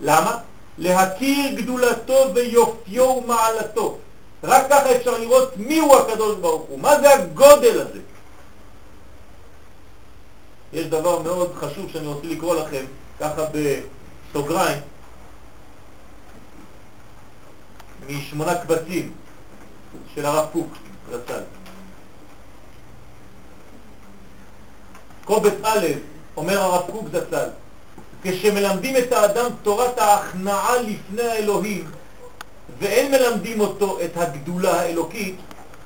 למה? להכיר גדולתו ויופיו ומעלתו. רק ככה אפשר לראות מי הוא הקדוש ברוך הוא, מה זה הגודל הזה. יש דבר מאוד חשוב שאני רוצה לקרוא לכם, ככה בסוגריים, משמונה קבצים של הרב קוק רצ"ל. קובץ א', אומר הרב קוק זצ"ל, כשמלמדים את האדם תורת ההכנעה לפני האלוהים ואין מלמדים אותו את הגדולה האלוקית,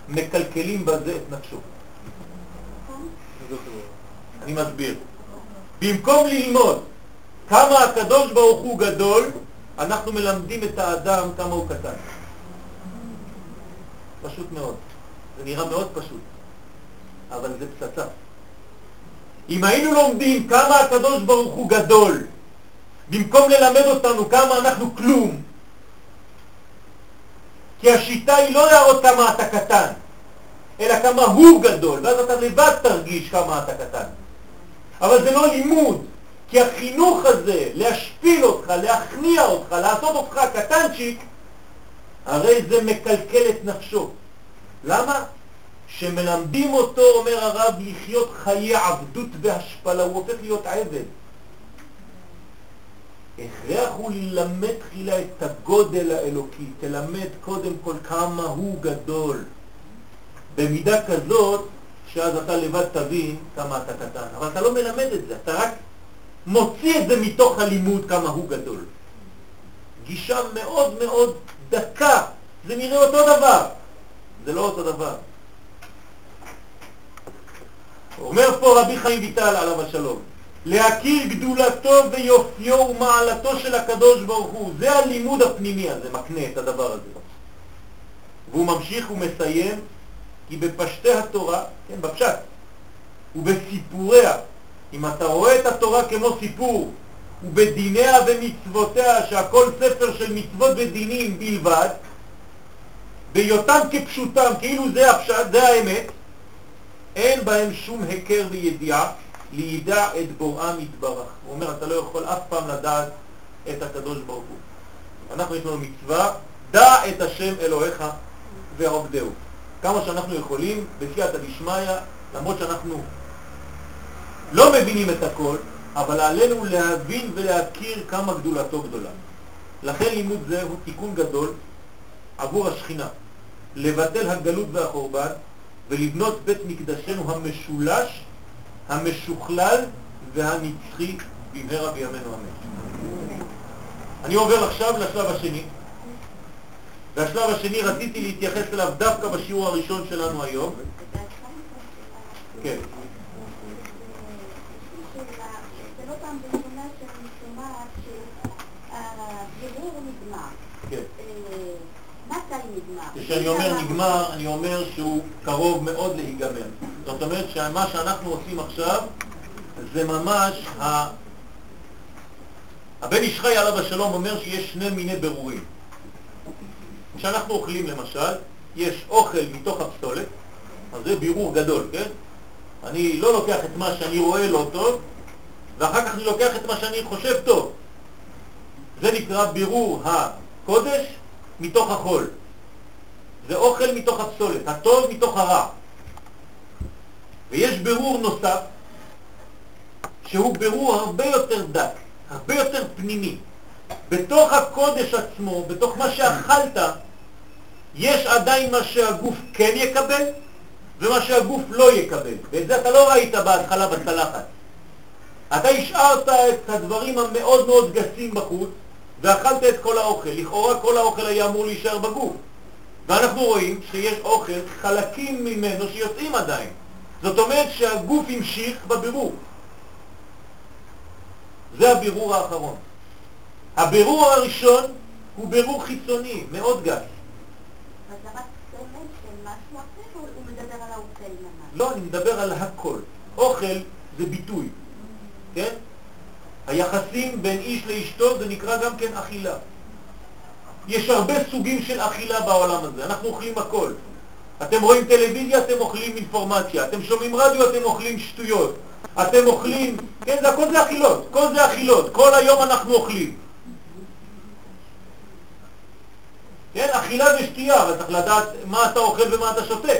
מקלקלים בזה את נפשו. אני מסביר. במקום ללמוד כמה הקדוש ברוך הוא גדול, אנחנו מלמדים את האדם כמה הוא קטן. פשוט מאוד. זה נראה מאוד פשוט, אבל זה פצצה. אם היינו לומדים כמה הקדוש ברוך הוא גדול, במקום ללמד אותנו כמה אנחנו כלום, כי השיטה היא לא להראות כמה אתה קטן, אלא כמה הוא גדול, ואז אתה לבד תרגיש כמה אתה קטן. אבל זה לא לימוד, כי החינוך הזה, להשפיל אותך, להכניע אותך, לעשות אותך קטנצ'יק, הרי זה מקלקל את נפשו. למה? שמלמדים אותו, אומר הרב, לחיות חיי עבדות והשפלה, הוא הופך להיות עבד. הכרח הוא ללמד תחילה את הגודל האלוקי, תלמד קודם כל כמה הוא גדול. במידה כזאת, שאז אתה לבד תבין כמה אתה קטן. אבל אתה לא מלמד את זה, אתה רק מוציא את זה מתוך הלימוד כמה הוא גדול. גישה מאוד מאוד דקה זה נראה אותו דבר. זה לא אותו דבר. אומר פה רבי חיים ויטל עליו השלום, להכיר גדולתו ויופיו ומעלתו של הקדוש ברוך הוא, זה הלימוד הפנימי הזה, מקנה את הדבר הזה. והוא ממשיך ומסיים, כי בפשטי התורה, כן, בפשט, ובסיפוריה, אם אתה רואה את התורה כמו סיפור, ובדיניה ומצוותיה, שהכל ספר של מצוות ודינים בלבד, בהיותם כפשוטם, כאילו זה הפשט, זה האמת, אין בהם שום היכר וידיעה, לידע את בוראם יתברך. הוא אומר, אתה לא יכול אף פעם לדעת את הקדוש ברוך הוא. אנחנו יש לנו מצווה, דע את השם אלוהיך ועובדהו. כמה שאנחנו יכולים, בסייעתא דשמיא, למרות שאנחנו לא מבינים את הכל, אבל עלינו להבין ולהכיר כמה גדולתו גדולה. לכן לימוד זה הוא תיקון גדול עבור השכינה, לבטל הגלות והחורבן ולבנות בית מקדשנו המשולש, המשוכלל והנצחי במהרה בימינו אמן. אני עובר עכשיו לשלב השני, והשלב השני רציתי להתייחס אליו דווקא בשיעור הראשון שלנו היום. כן. כשאני אומר נגמר, אני אומר שהוא קרוב מאוד להיגמר. זאת אומרת שמה שאנחנו עושים עכשיו זה ממש ה... הבן איש חי עליו השלום אומר שיש שני מיני ברורים. כשאנחנו אוכלים למשל, יש אוכל מתוך הפסולת, אז זה בירור גדול, כן? אני לא לוקח את מה שאני רואה לא טוב, ואחר כך אני לוקח את מה שאני חושב טוב. זה נקרא בירור הקודש מתוך החול. זה אוכל מתוך הפסולת, הטוב מתוך הרע. ויש ברור נוסף, שהוא ברור הרבה יותר דק, הרבה יותר פנימי. בתוך הקודש עצמו, בתוך מה שאכלת, יש עדיין מה שהגוף כן יקבל ומה שהגוף לא יקבל. ואת זה אתה לא ראית בהתחלה בצלחת. אתה השארת את הדברים המאוד מאוד גסים בחוץ ואכלת את כל האוכל. לכאורה כל האוכל היה אמור להישאר בגוף. ואנחנו רואים שיש אוכל, חלקים ממנו שיוצאים עדיין. זאת אומרת שהגוף המשיך בבירור. זה הבירור האחרון. הבירור הראשון הוא בירור חיצוני, מאוד גס. לא, אני מדבר על הכל. אוכל זה ביטוי, כן? היחסים בין איש לאשתו זה נקרא גם כן אכילה. יש הרבה סוגים של אכילה בעולם הזה, אנחנו אוכלים הכל. אתם רואים טלוויזיה, אתם אוכלים אינפורמציה, אתם שומעים רדיו, אתם אוכלים שטויות. אתם אוכלים, כן, זה הכל זה אכילות, כל זה אכילות, כל היום אנחנו אוכלים. כן, אכילה ושתייה, אבל צריך לדעת מה אתה אוכל ומה אתה שותה.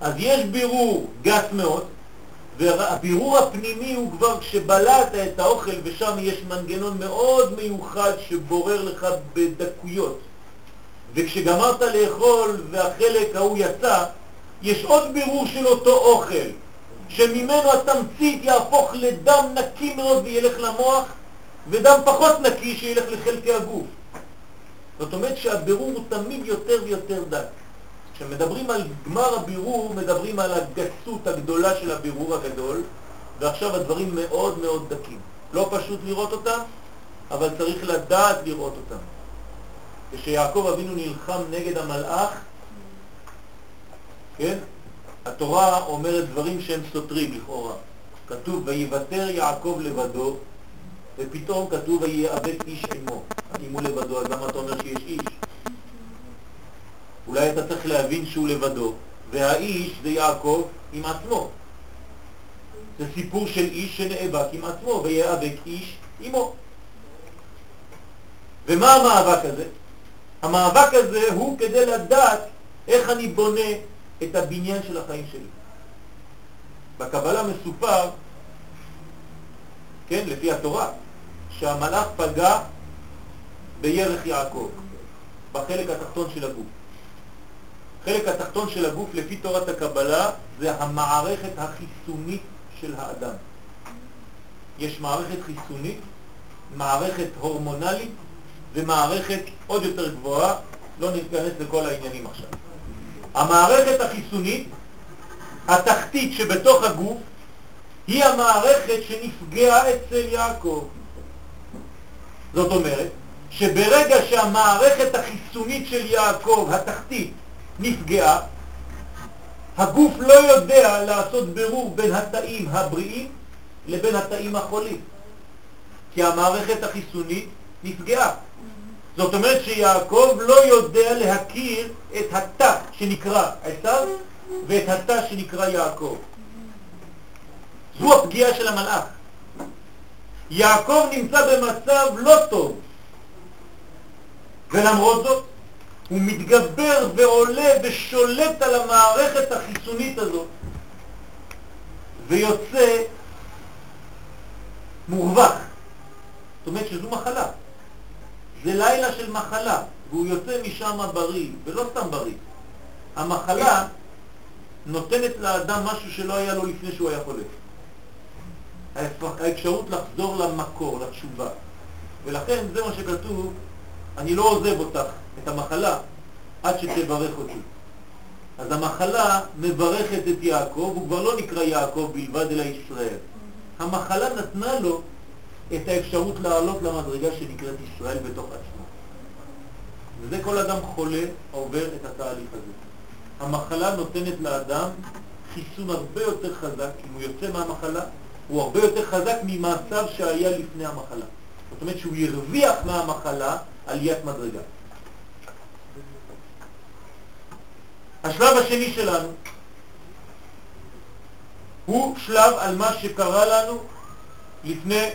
אז יש בירור גס מאוד, והבירור הפנימי הוא כבר כשבלעת את האוכל ושם יש מנגנון מאוד מיוחד שבורר לך בדקויות. וכשגמרת לאכול והחלק ההוא יצא, יש עוד בירור של אותו אוכל, שממנו התמצית יהפוך לדם נקי מאוד וילך למוח, ודם פחות נקי שילך לחלקי הגוף. זאת אומרת שהבירור הוא תמיד יותר ויותר דק. כשמדברים על גמר הבירור, מדברים על הגסות הגדולה של הבירור הגדול, ועכשיו הדברים מאוד מאוד דקים. לא פשוט לראות אותם, אבל צריך לדעת לראות אותם. כשיעקב אבינו נלחם נגד המלאך, כן? התורה אומרת דברים שהם סותרים לכאורה. כתוב, ויוותר יעקב לבדו, ופתאום כתוב, ויאבק איש עמו. אם הוא לבדו, אז למה אתה אומר שיש איש? אולי אתה צריך להבין שהוא לבדו, והאיש זה יעקב עם עצמו. זה סיפור של איש שנאבק עם עצמו, ויאבק איש עמו. ומה המאבק הזה? המאבק הזה הוא כדי לדעת איך אני בונה את הבניין של החיים שלי. בקבלה מסופר, כן, לפי התורה, שהמלאך פגע בירך יעקב, בחלק התחתון של הגוף. החלק התחתון של הגוף לפי תורת הקבלה זה המערכת החיסונית של האדם. יש מערכת חיסונית, מערכת הורמונלית ומערכת עוד יותר גבוהה לא ניכנס לכל העניינים עכשיו. המערכת החיסונית, התחתית שבתוך הגוף, היא המערכת שנפגעה אצל יעקב. זאת אומרת, שברגע שהמערכת החיסונית של יעקב, התחתית, נפגעה, הגוף לא יודע לעשות ברור בין התאים הבריאים לבין התאים החולים, כי המערכת החיסונית נפגעה. זאת אומרת שיעקב לא יודע להכיר את התא שנקרא עשיו ואת התא שנקרא יעקב. זו הפגיעה של המלאך. יעקב נמצא במצב לא טוב, ולמרות זאת הוא מתגבר ועולה ושולט על המערכת החיסונית הזאת ויוצא מורווח. זאת אומרת שזו מחלה. זה לילה של מחלה, והוא יוצא משם בריא, ולא סתם בריא. המחלה נותנת לאדם משהו שלא היה לו לפני שהוא היה חולה. האפשרות לחזור למקור, לתשובה. ולכן זה מה שכתוב, אני לא עוזב אותך, את המחלה, עד שתברך אותי. אז המחלה מברכת את יעקב, הוא כבר לא נקרא יעקב בלבד אלא ישראל. המחלה נתנה לו את האפשרות לעלות למדרגה שנקראת ישראל בתוך עצמו. וזה כל אדם חולה עובר את התהליך הזה. המחלה נותנת לאדם חיסון הרבה יותר חזק, אם הוא יוצא מהמחלה, הוא הרבה יותר חזק ממצב שהיה לפני המחלה. זאת אומרת שהוא ירוויח מהמחלה עליית מדרגה. השלב השני שלנו הוא שלב על מה שקרה לנו לפני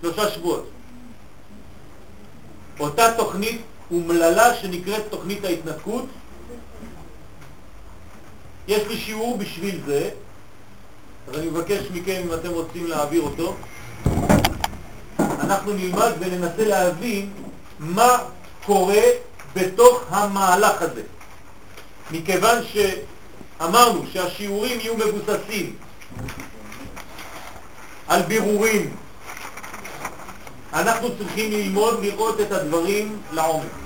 שלושה שבועות. אותה תוכנית אומללה שנקראת תוכנית ההתנתקות. יש לי שיעור בשביל זה, אז אני מבקש מכם אם אתם רוצים להעביר אותו. אנחנו נלמד וננסה להבין מה קורה בתוך המהלך הזה. מכיוון שאמרנו שהשיעורים יהיו מבוססים על בירורים, אנחנו צריכים ללמוד לראות את הדברים לעומק.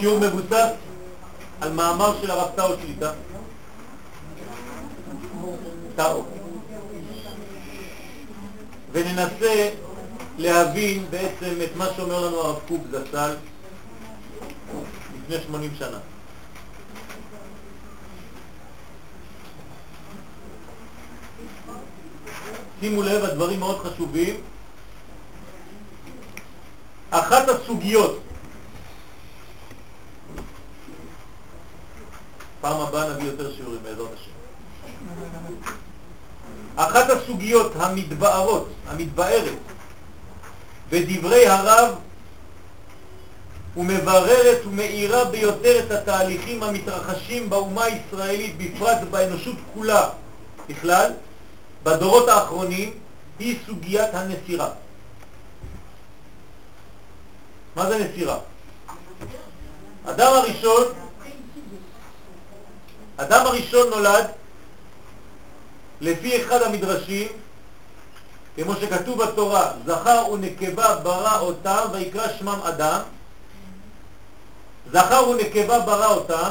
השיעור מבוסס על מאמר של הרב טאו שליטה. טאו. וננסה להבין בעצם את מה שאומר לנו הרב קוק זצ"ל לפני 80 שנה. שימו לב, הדברים מאוד חשובים. אחת הסוגיות פעם הבאה נביא יותר שיעורים בעזרת השם. אחת הסוגיות המתבארות, המתבארת, בדברי הרב ומבררת ומאירה ביותר את התהליכים המתרחשים באומה הישראלית, בפרט באנושות כולה בכלל, בדורות האחרונים, היא סוגיית הנסירה. מה זה נסירה? אדם הראשון אדם הראשון נולד לפי אחד המדרשים, כמו שכתוב בתורה, זכר ונקבה ברא אותם ויקרא שמם אדם, זכר ונקבה ברא אותם,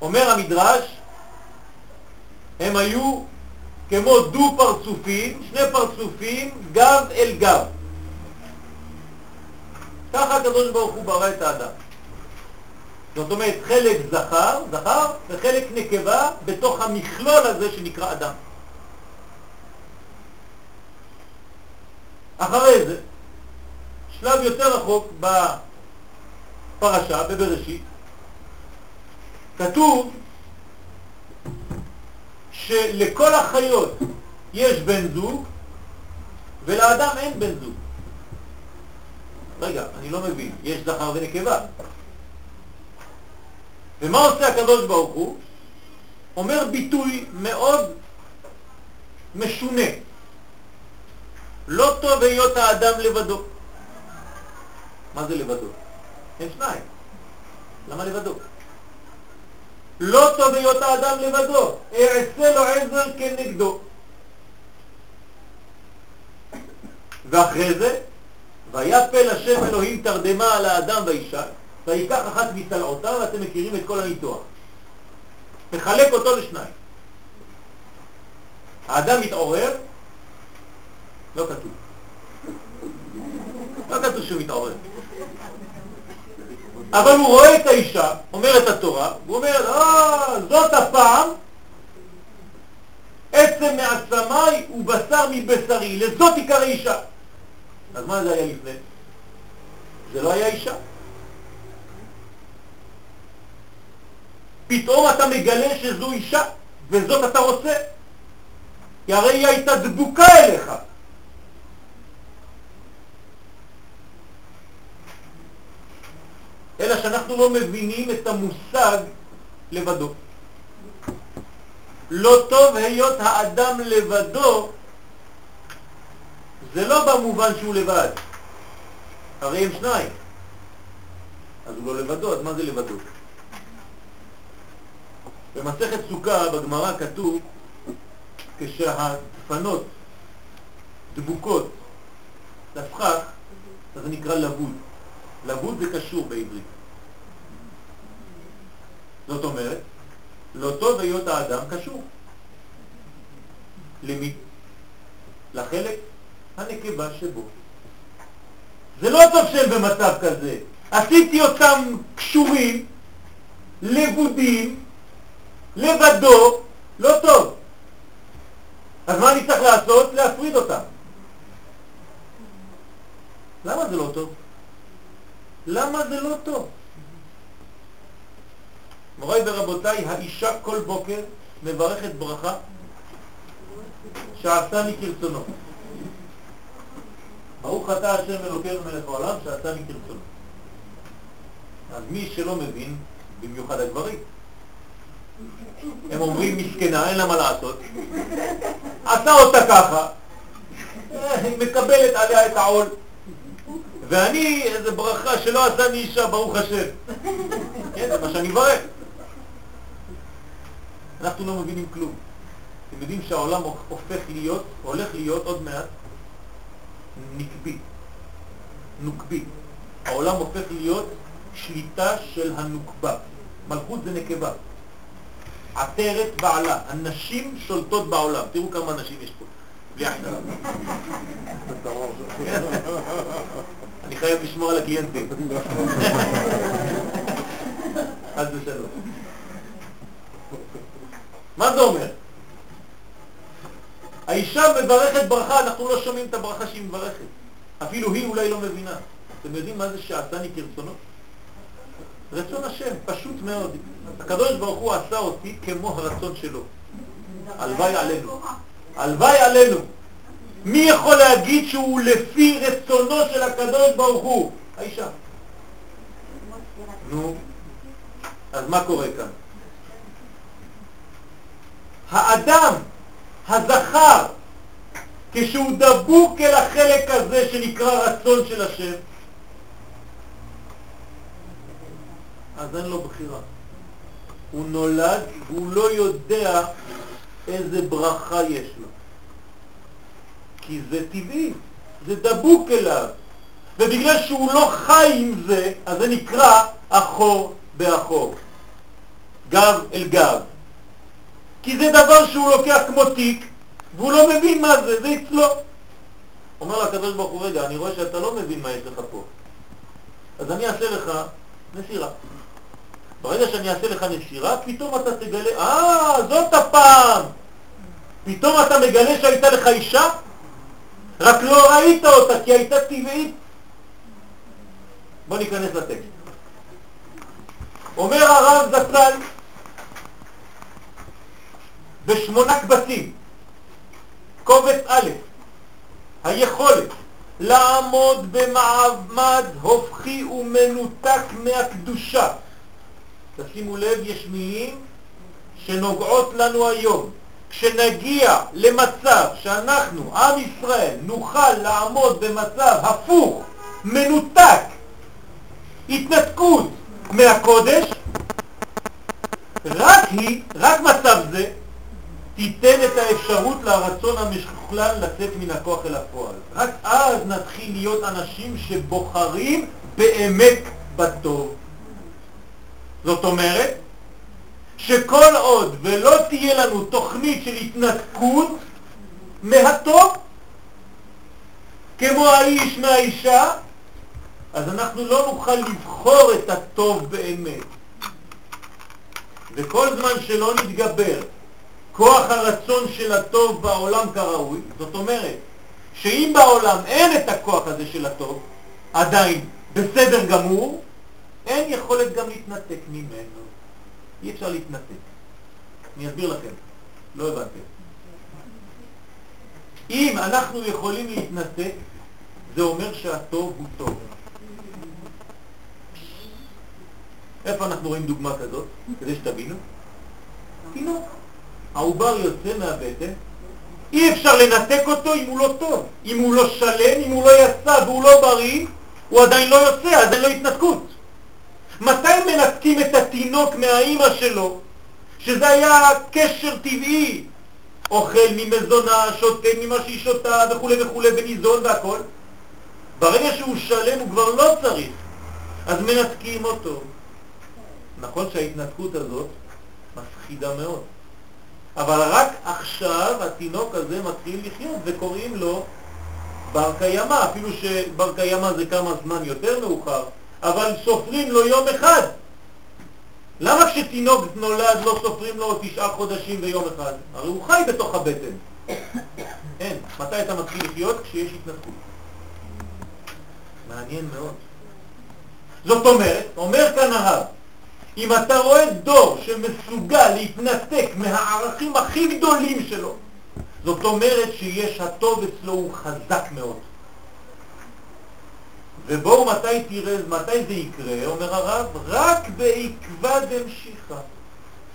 אומר המדרש, הם היו כמו דו פרצופים, שני פרצופים, גב אל גב. ככה הקדוש ברוך הוא ברא את האדם. זאת אומרת חלק זכר, זכר, וחלק נקבה בתוך המכלול הזה שנקרא אדם. אחרי זה, שלב יותר רחוק בפרשה, בבראשית, כתוב שלכל החיות יש בן זוג ולאדם אין בן זוג. רגע, אני לא מבין, יש זכר ונקבה. ומה עושה הקדוש ברוך הוא? אומר ביטוי מאוד משונה. לא טוב היות האדם לבדו. מה זה לבדו? הם שניים. למה לבדו? לא טוב היות האדם לבדו, אעשה לו עזר כנגדו. ואחרי זה, ויפל השם אלוהים תרדמה על האדם והאישה, ויקח אחת מסלעותיו, ואתם מכירים את כל הניתוח. מחלק אותו לשניים. האדם מתעורר, לא כתוב. לא כתוב שהוא מתעורר. אבל הוא רואה את האישה, אומרת התורה, הוא אומר, אה, זאת הפעם, עצם מעצמי ובשר מבשרי, לזאת עיקר האישה. אז מה זה היה לפני? זה לא היה אישה. פתאום אתה מגלה שזו אישה, וזאת אתה רוצה. כי הרי היא הייתה דבוקה אליך. אלא שאנחנו לא מבינים את המושג לבדו. לא טוב היות האדם לבדו, זה לא במובן שהוא לבד, הרי הם שניים. אז הוא לא לבדו, אז מה זה לבדו? במסכת סוכה בגמרא כתוב כשהדפנות דבוקות לסכך, אז זה נקרא לבוד. לבוד זה קשור בעברית. זאת אומרת, לא טוב היות האדם קשור. למי? לחלק הנקבה שבו. זה לא טוב שהם במצב כזה. עשיתי אותם קשורים, לבודים, לבדו, לא טוב. אז מה אני צריך לעשות? להפריד אותם. למה זה לא טוב? למה זה לא טוב? מוריי ורבותיי, האישה כל בוקר מברכת ברכה שעשני כרצונו. ברוך אתה השם אלוקינו מלך העולם שעשני כרצונו. אז מי שלא מבין, במיוחד הגברים, הם אומרים מסכנה, אין לה מה לעשות. עשה אותה ככה, היא מקבלת עליה את העול. ואני, איזה ברכה שלא עשה לי אישה, ברוך השם. כן, זה מה שאני מברך. אנחנו לא מבינים כלום. אתם יודעים שהעולם הופך להיות, הולך להיות עוד מעט נקבי, נוקבי. העולם הופך להיות שליטה של הנוקבה. מלכות זה נקבה. עטרת בעלה. הנשים שולטות בעולם. תראו כמה נשים יש פה. בלי עין אני חייב לשמור על הקליינטים. חס ושלום. מה זה אומר? האישה מברכת ברכה, אנחנו לא שומעים את הברכה שהיא מברכת. אפילו היא אולי לא מבינה. אתם יודעים מה זה שעשני כרצונו? רצון השם, פשוט מאוד. הקדוש ברוך הוא עשה אותי כמו הרצון שלו. הלוואי עלינו. הלוואי עלינו. מי יכול להגיד שהוא לפי רצונו של הקדוש ברוך הוא? האישה. נו, אז מה קורה כאן? האדם, הזכר, כשהוא דבוק אל החלק הזה שנקרא רצון של השם, אז אין לו בחירה. הוא נולד והוא לא יודע איזה ברכה יש לו. כי זה טבעי, זה דבוק אליו. ובגלל שהוא לא חי עם זה, אז זה נקרא אחור באחור. גב אל גב. כי זה דבר שהוא לוקח כמו תיק, והוא לא מבין מה זה, זה אצלו. אומר לה הקדוש ברוך הוא, רגע, אני רואה שאתה לא מבין מה יש לך פה. אז אני אעשה לך נסירה. ברגע שאני אעשה לך נשירה, פתאום אתה תגלה, אה, זאת הפעם! פתאום אתה מגלה שהייתה לך אישה, רק לא ראית אותה כי הייתה טבעית. בוא ניכנס לטקסט. אומר הרב זצ"ל, בשמונה קבצים, קובץ א', היכולת לעמוד במעמד הופכי ומנותק מהקדושה. תשימו לב, יש מילים שנוגעות לנו היום, כשנגיע למצב שאנחנו, עם ישראל, נוכל לעמוד במצב הפוך, מנותק, התנתקות מהקודש, רק היא, רק מצב זה, תיתן את האפשרות לרצון המשוכלל לצאת מן הכוח אל הפועל. רק אז נתחיל להיות אנשים שבוחרים באמת בטוב. זאת אומרת, שכל עוד ולא תהיה לנו תוכנית של התנתקות מהטוב, כמו האיש מהאישה, אז אנחנו לא נוכל לבחור את הטוב באמת. וכל זמן שלא נתגבר כוח הרצון של הטוב בעולם כראוי, זאת אומרת שאם בעולם אין את הכוח הזה של הטוב, עדיין בסדר גמור, אין יכולת גם להתנתק ממנו. אי אפשר להתנתק. אני אסביר לכם, לא הבנתם. אם אנחנו יכולים להתנתק, זה אומר שהטוב הוא טוב. איפה אנחנו רואים דוגמה כזאת, כדי שתבינו? תינוק. העובר יוצא מהבטן, אי אפשר לנתק אותו אם הוא לא טוב. אם הוא לא שלם, אם הוא לא יצא והוא לא בריא, הוא עדיין לא יוצא, אז אין לו התנתקות. מתי מנתקים את התינוק מהאימא שלו, שזה היה קשר טבעי, אוכל ממזונה, שותה ממה שהיא שותה וכו' וכו' וניזון והכל? ברגע שהוא שלם הוא כבר לא צריך, אז מנתקים אותו. נכון שההתנתקות הזאת מפחידה מאוד, אבל רק עכשיו התינוק הזה מתחיל לחיות וקוראים לו בר קיימא, אפילו שבר קיימא זה כמה זמן יותר מאוחר, אבל סופרים לו יום אחד. למה כשתינוק נולד לא סופרים לו תשעה חודשים ויום אחד? הרי הוא חי בתוך הבטן. אין. מתי אתה מתחיל לחיות? כשיש התנתקות. מעניין מאוד. זאת אומרת, אומר כאן הרב, אם אתה רואה דור שמסוגל להתנתק מהערכים הכי גדולים שלו, זאת אומרת שיש הטוב אצלו הוא חזק מאוד. ובואו מתי תראה, מתי זה יקרה, אומר הרב, רק בעקבה דמשיכה.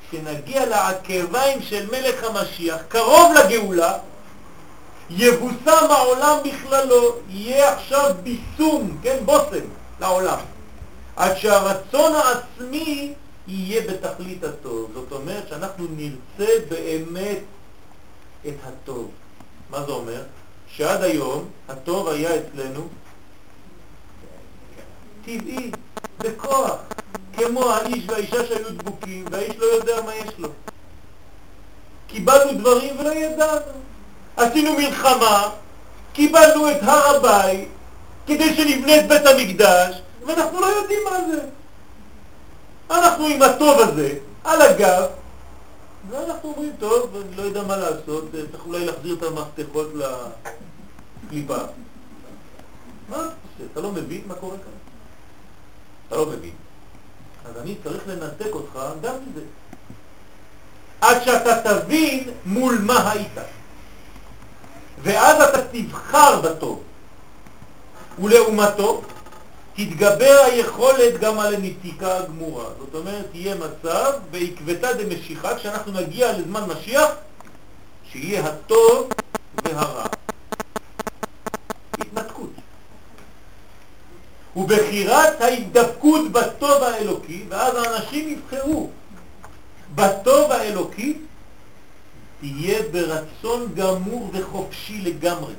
כשנגיע לעקביים של מלך המשיח, קרוב לגאולה, יבוסם העולם בכללו, יהיה עכשיו ביסום, כן, בושם לעולם. עד שהרצון העצמי יהיה בתכלית הטוב. זאת אומרת שאנחנו נרצה באמת את הטוב. מה זה אומר? שעד היום הטוב היה אצלנו טבעי, בכוח, כמו האיש והאישה שהיו דבוקים, והאיש לא יודע מה יש לו. קיבלנו דברים ולא ידענו. עשינו מלחמה, קיבלנו את הר הבית, כדי שנבנה את בית המקדש, ואנחנו לא יודעים מה זה. אנחנו עם הטוב הזה, על הגב, ואנחנו אומרים, טוב, אני לא יודע מה לעשות, צריך אולי להחזיר את המפתחות לקליפה. מה אתה לא מבין מה קורה כאן? אתה לא מבין. אז אני צריך לנתק אותך גם מזה. עד שאתה תבין מול מה היית. ואז אתה תבחר בטוב. ולעומתו, תתגבר היכולת גם על הנתיקה הגמורה. זאת אומרת, יהיה מצב בעקבתא דמשיכה, כשאנחנו נגיע לזמן משיח, שיהיה הטוב והרע. התנתקות. ובחירת ההידבקות בטוב האלוקי, ואז האנשים יבחרו בטוב האלוקי, תהיה ברצון גמור וחופשי לגמרי.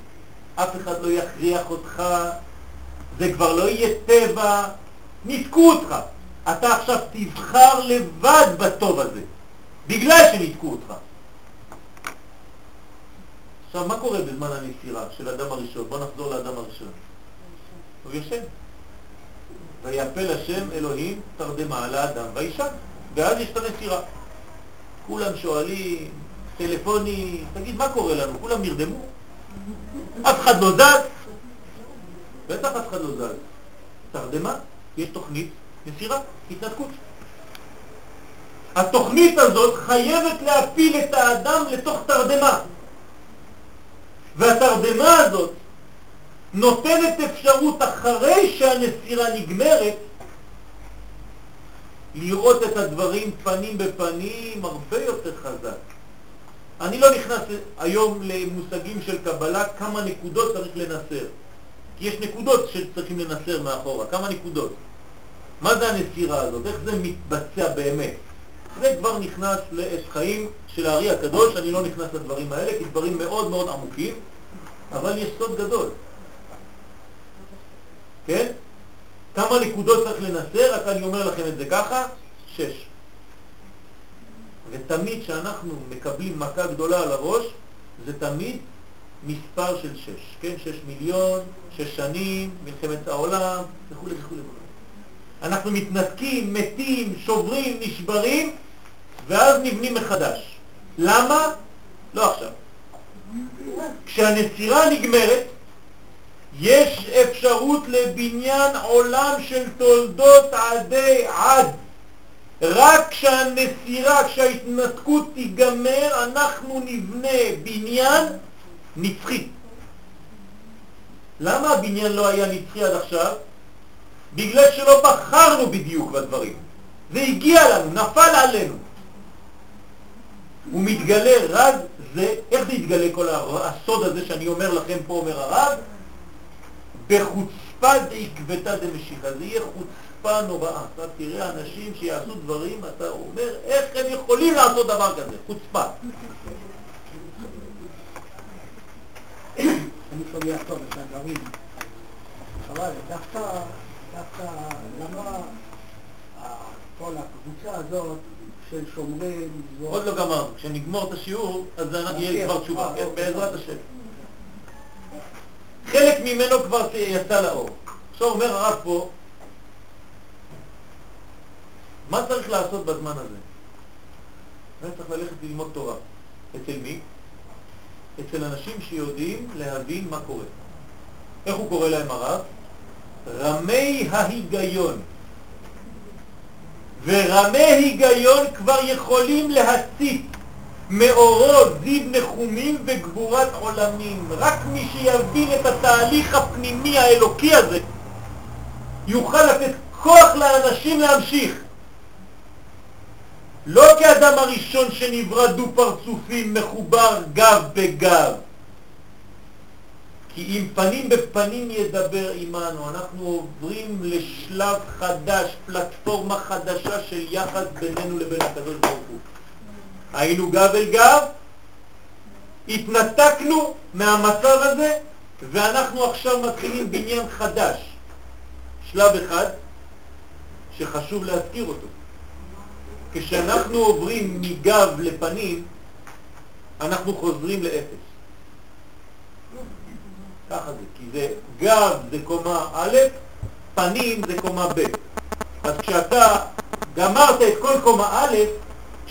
אף אחד לא יכריח אותך זה כבר לא יהיה טבע, ניתקו אותך. אתה עכשיו תבחר לבד בטוב הזה, בגלל שניתקו אותך. עכשיו, מה קורה בזמן הנסירה של אדם הראשון? בוא נחזור לאדם הראשון. הוא יושב. ויפל השם אלוהים תרדמה על האדם והאישה, ואז יש את הנסירה. כולם שואלים, טלפוני, תגיד, מה קורה לנו? כולם נרדמו? אף אחד לא זז? בטח אף אחד לא זז. תרדמה, יש תוכנית מסירה, התנתקות. התוכנית הזאת חייבת להפיל את האדם לתוך תרדמה. והתרדמה הזאת נותנת אפשרות אחרי שהנסירה נגמרת לראות את הדברים פנים בפנים הרבה יותר חזק. אני לא נכנס היום למושגים של קבלה כמה נקודות צריך לנסר. כי יש נקודות שצריכים לנסר מאחורה, כמה נקודות. מה זה הנסירה הזאת? איך זה מתבצע באמת? זה כבר נכנס לאש חיים של הארי הקדוש, אני לא נכנס לדברים האלה, כי דברים מאוד מאוד עמוקים, אבל יש סוד גדול. כן? כמה נקודות צריך לנסר, רק אני אומר לכם את זה ככה, שש. ותמיד כשאנחנו מקבלים מכה גדולה על הראש, זה תמיד מספר של שש, כן? שש מיליון, שש שנים, מלחמת העולם, וכו' וכו'. אנחנו מתנתקים, מתים, שוברים, נשברים, ואז נבנים מחדש. למה? לא עכשיו. כשהנסירה נגמרת, יש אפשרות לבניין עולם של תולדות עדי עד. רק כשהנסירה, כשההתנתקות תיגמר, אנחנו נבנה בניין נצחי. למה הבניין לא היה נצחי עד עכשיו? בגלל שלא בחרנו בדיוק בדברים. זה הגיע לנו, נפל עלינו. הוא מתגלה רק זה, איך זה יתגלה כל הסוד הזה שאני אומר לכם פה, אומר הרב? בחוצפה דעקבתא דמשיחא, זה יהיה חוצפה נוראה. אתה תראה אנשים שיעשו דברים, אתה אומר, איך הם יכולים לעשות דבר כזה? חוצפה. אני שומע טוב את הדברים, אבל דווקא, דווקא למה כל הקבוצה הזאת של שומרי. עוד לא גמרנו, כשנגמור את השיעור, אז יהיה כבר תשובה, כן, בעזרת השם. חלק ממנו כבר יצא לאור. עכשיו אומר הרב פה, מה צריך לעשות בזמן הזה? אני צריך ללכת ללמוד תורה. אצל מי? אצל אנשים שיודעים להבין מה קורה. איך הוא קורא להם הרב? רמי ההיגיון. ורמי היגיון כבר יכולים להסיט מאורות זיו נחומים וגבורת עולמים. רק מי שיבין את התהליך הפנימי האלוקי הזה יוכל לתת כוח לאנשים להמשיך. לא כאדם הראשון שנברא דו פרצופים מחובר גב בגב. כי אם פנים בפנים ידבר עמנו, אנחנו עוברים לשלב חדש, פלטפורמה חדשה של יחס בינינו לבין הקדוש ברוך הוא. היינו גב אל גב, התנתקנו מהמצב הזה, ואנחנו עכשיו מתחילים בניין חדש. שלב אחד שחשוב להזכיר אותו. כשאנחנו עוברים מגב לפנים, אנחנו חוזרים לאפס. ככה זה, כי זה גב זה קומה א', פנים זה קומה ב'. אז כשאתה גמרת את כל קומה א',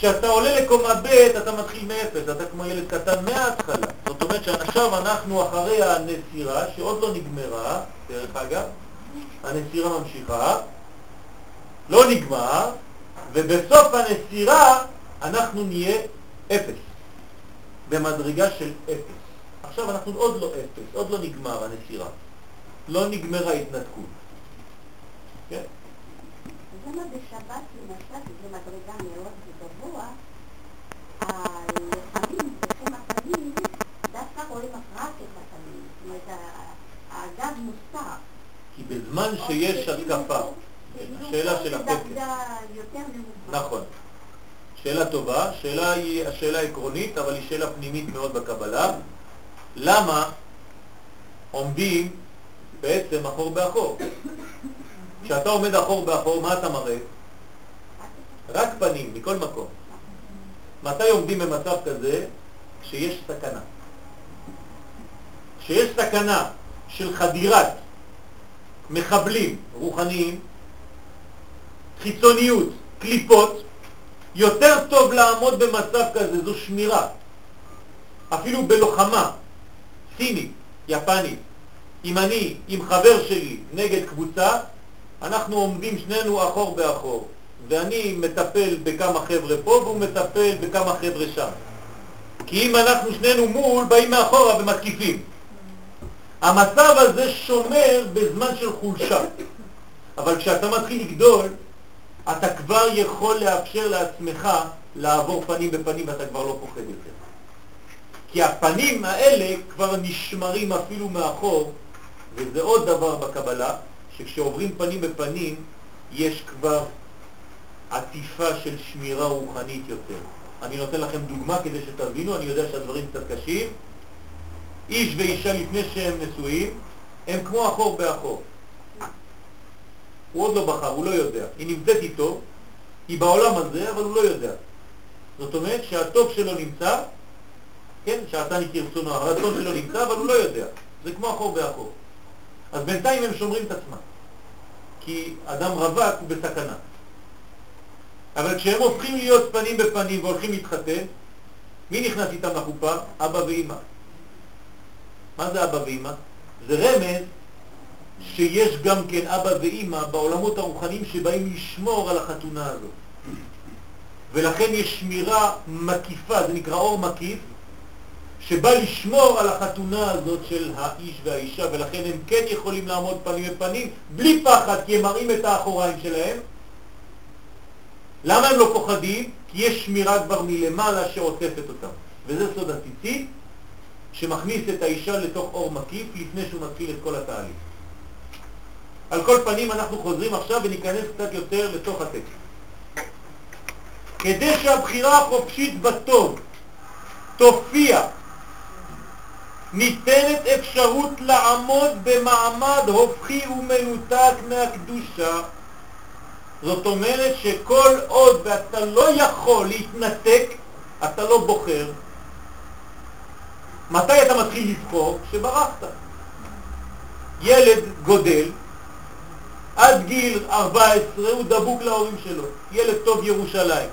כשאתה עולה לקומה ב' אתה מתחיל מאפס, אתה כמו ילד קטן מההתחלה. זאת אומרת שעכשיו אנחנו אחרי הנסירה, שעוד לא נגמרה, דרך אגב, הנסירה ממשיכה, לא נגמר, ובסוף הנסירה אנחנו נהיה אפס, במדרגה של אפס. עכשיו אנחנו עוד לא אפס, עוד לא נגמר הנסירה, לא נגמרה ההתנתקות. כן? בשבת למשל, זה מדרגה מאוד גבוה, הלחמים בשם הפנים דווקא רואים רק את הפנים, זאת אומרת הגב מוסתר. כי בזמן שיש התקפה, השאלה של הפקר. נכון. שאלה טובה, שאלה היא השאלה עקרונית, אבל היא שאלה פנימית מאוד בקבלה. למה עומדים בעצם אחור באחור? כשאתה עומד אחור באחור, מה אתה מראה? רק פנים, מכל מקום. מתי עומדים במצב כזה? כשיש סכנה. כשיש סכנה של חדירת מחבלים רוחניים, חיצוניות, קליפות, יותר טוב לעמוד במצב כזה, זו שמירה. אפילו בלוחמה, סיני, יפני, אם אני עם חבר שלי נגד קבוצה, אנחנו עומדים שנינו אחור באחור, ואני מטפל בכמה חבר'ה פה והוא מטפל בכמה חבר'ה שם. כי אם אנחנו שנינו מול, באים מאחורה ומתקיפים. המצב הזה שומר בזמן של חולשה, אבל כשאתה מתחיל לגדול, אתה כבר יכול לאפשר לעצמך לעבור פנים בפנים ואתה כבר לא פוחד יותר. כי הפנים האלה כבר נשמרים אפילו מאחור, וזה עוד דבר בקבלה, שכשעוברים פנים בפנים יש כבר עטיפה של שמירה רוחנית יותר. אני נותן לכם דוגמה כדי שתבינו, אני יודע שהדברים קצת קשים. איש ואישה לפני שהם נשואים, הם כמו אחור באחור. הוא עוד לא בחר, הוא לא יודע. היא נמצאת איתו, היא בעולם הזה, אבל הוא לא יודע. זאת אומרת שהטוב שלו נמצא, כן, שעתני כרצונו, הרצון שלו נמצא, אבל הוא לא יודע. זה כמו אחור באחור. אז בינתיים הם שומרים את עצמם. כי אדם רווק הוא בסכנה. אבל כשהם הופכים להיות פנים בפנים והולכים להתחתן, מי נכנס איתם לחופה? אבא ואימא. מה זה אבא ואימא? זה רמז שיש גם כן אבא ואימא בעולמות הרוחניים שבאים לשמור על החתונה הזאת. ולכן יש שמירה מקיפה, זה נקרא אור מקיף, שבא לשמור על החתונה הזאת של האיש והאישה, ולכן הם כן יכולים לעמוד פנים בפנים, בלי פחד, כי הם מראים את האחוריים שלהם. למה הם לא פוחדים? כי יש שמירה כבר מלמעלה שעוטפת אותם. וזה סוד הציצית, שמכניס את האישה לתוך אור מקיף לפני שהוא מתחיל את כל התהליך. על כל פנים אנחנו חוזרים עכשיו וניכנס קצת יותר לתוך הטקסט. כדי שהבחירה החופשית בטוב תופיע, ניתנת אפשרות לעמוד במעמד הופכי ומנותק מהקדושה. זאת אומרת שכל עוד ואתה לא יכול להתנתק, אתה לא בוחר. מתי אתה מתחיל לבחור? כשברחת. ילד גודל, עד גיל 14 הוא דבוק להורים שלו, ילד טוב ירושלים.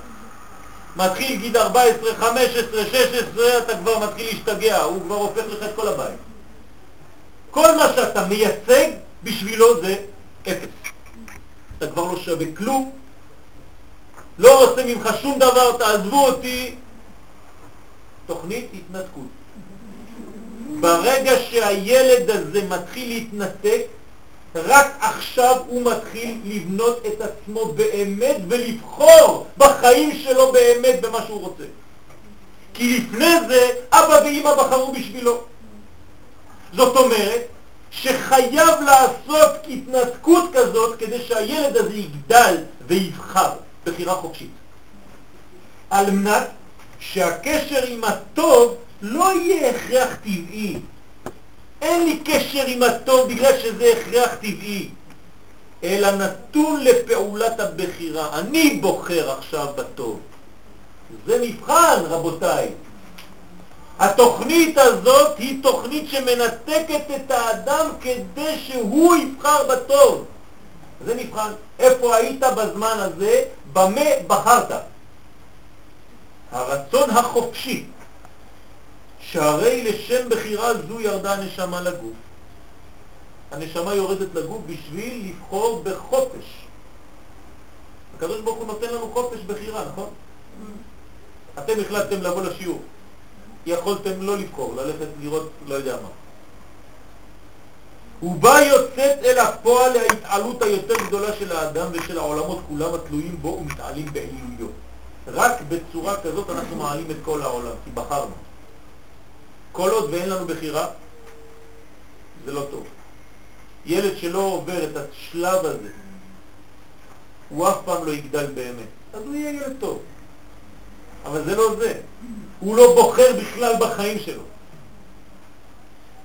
מתחיל גיל 14, 15, 16, אתה כבר מתחיל להשתגע, הוא כבר הופך לך את כל הבית. כל מה שאתה מייצג בשבילו זה אפס. אתה כבר לא שווה כלום, לא רוצה ממך שום דבר, תעזבו אותי. תוכנית התנתקות. ברגע שהילד הזה מתחיל להתנתק, רק עכשיו הוא מתחיל לבנות את עצמו באמת ולבחור בחיים שלו באמת במה שהוא רוצה. כי לפני זה אבא ואמא בחרו בשבילו. זאת אומרת שחייב לעשות התנתקות כזאת כדי שהילד הזה יגדל ויבחר בחירה חופשית. על מנת שהקשר עם הטוב לא יהיה הכרח טבעי, אין לי קשר עם הטוב בגלל שזה הכרח טבעי, אלא נתון לפעולת הבחירה. אני בוחר עכשיו בטוב. זה מבחן, רבותיי. התוכנית הזאת היא תוכנית שמנתקת את האדם כדי שהוא יבחר בטוב. זה מבחן. איפה היית בזמן הזה? במה בחרת? הרצון החופשי שהרי לשם בחירה זו ירדה הנשמה לגוף. הנשמה יורדת לגוף בשביל לבחור בחופש. הקדוש ברוך הוא נותן לנו חופש בחירה, נכון? אתם החלטתם לבוא לשיעור. יכולתם לא לבחור, ללכת לראות לא יודע מה. ובה יוצאת אל הפועל ההתעלות היותר גדולה של האדם ושל העולמות כולם התלויים בו ומתעלים בעליויות. רק בצורה כזאת אנחנו מעלים את כל העולם, כי בחרנו. כל עוד ואין לנו בחירה, זה לא טוב. ילד שלא עובר את השלב הזה, הוא אף פעם לא יגדל באמת. אז הוא יהיה ילד טוב. אבל זה לא זה. הוא לא בוחר בכלל בחיים שלו.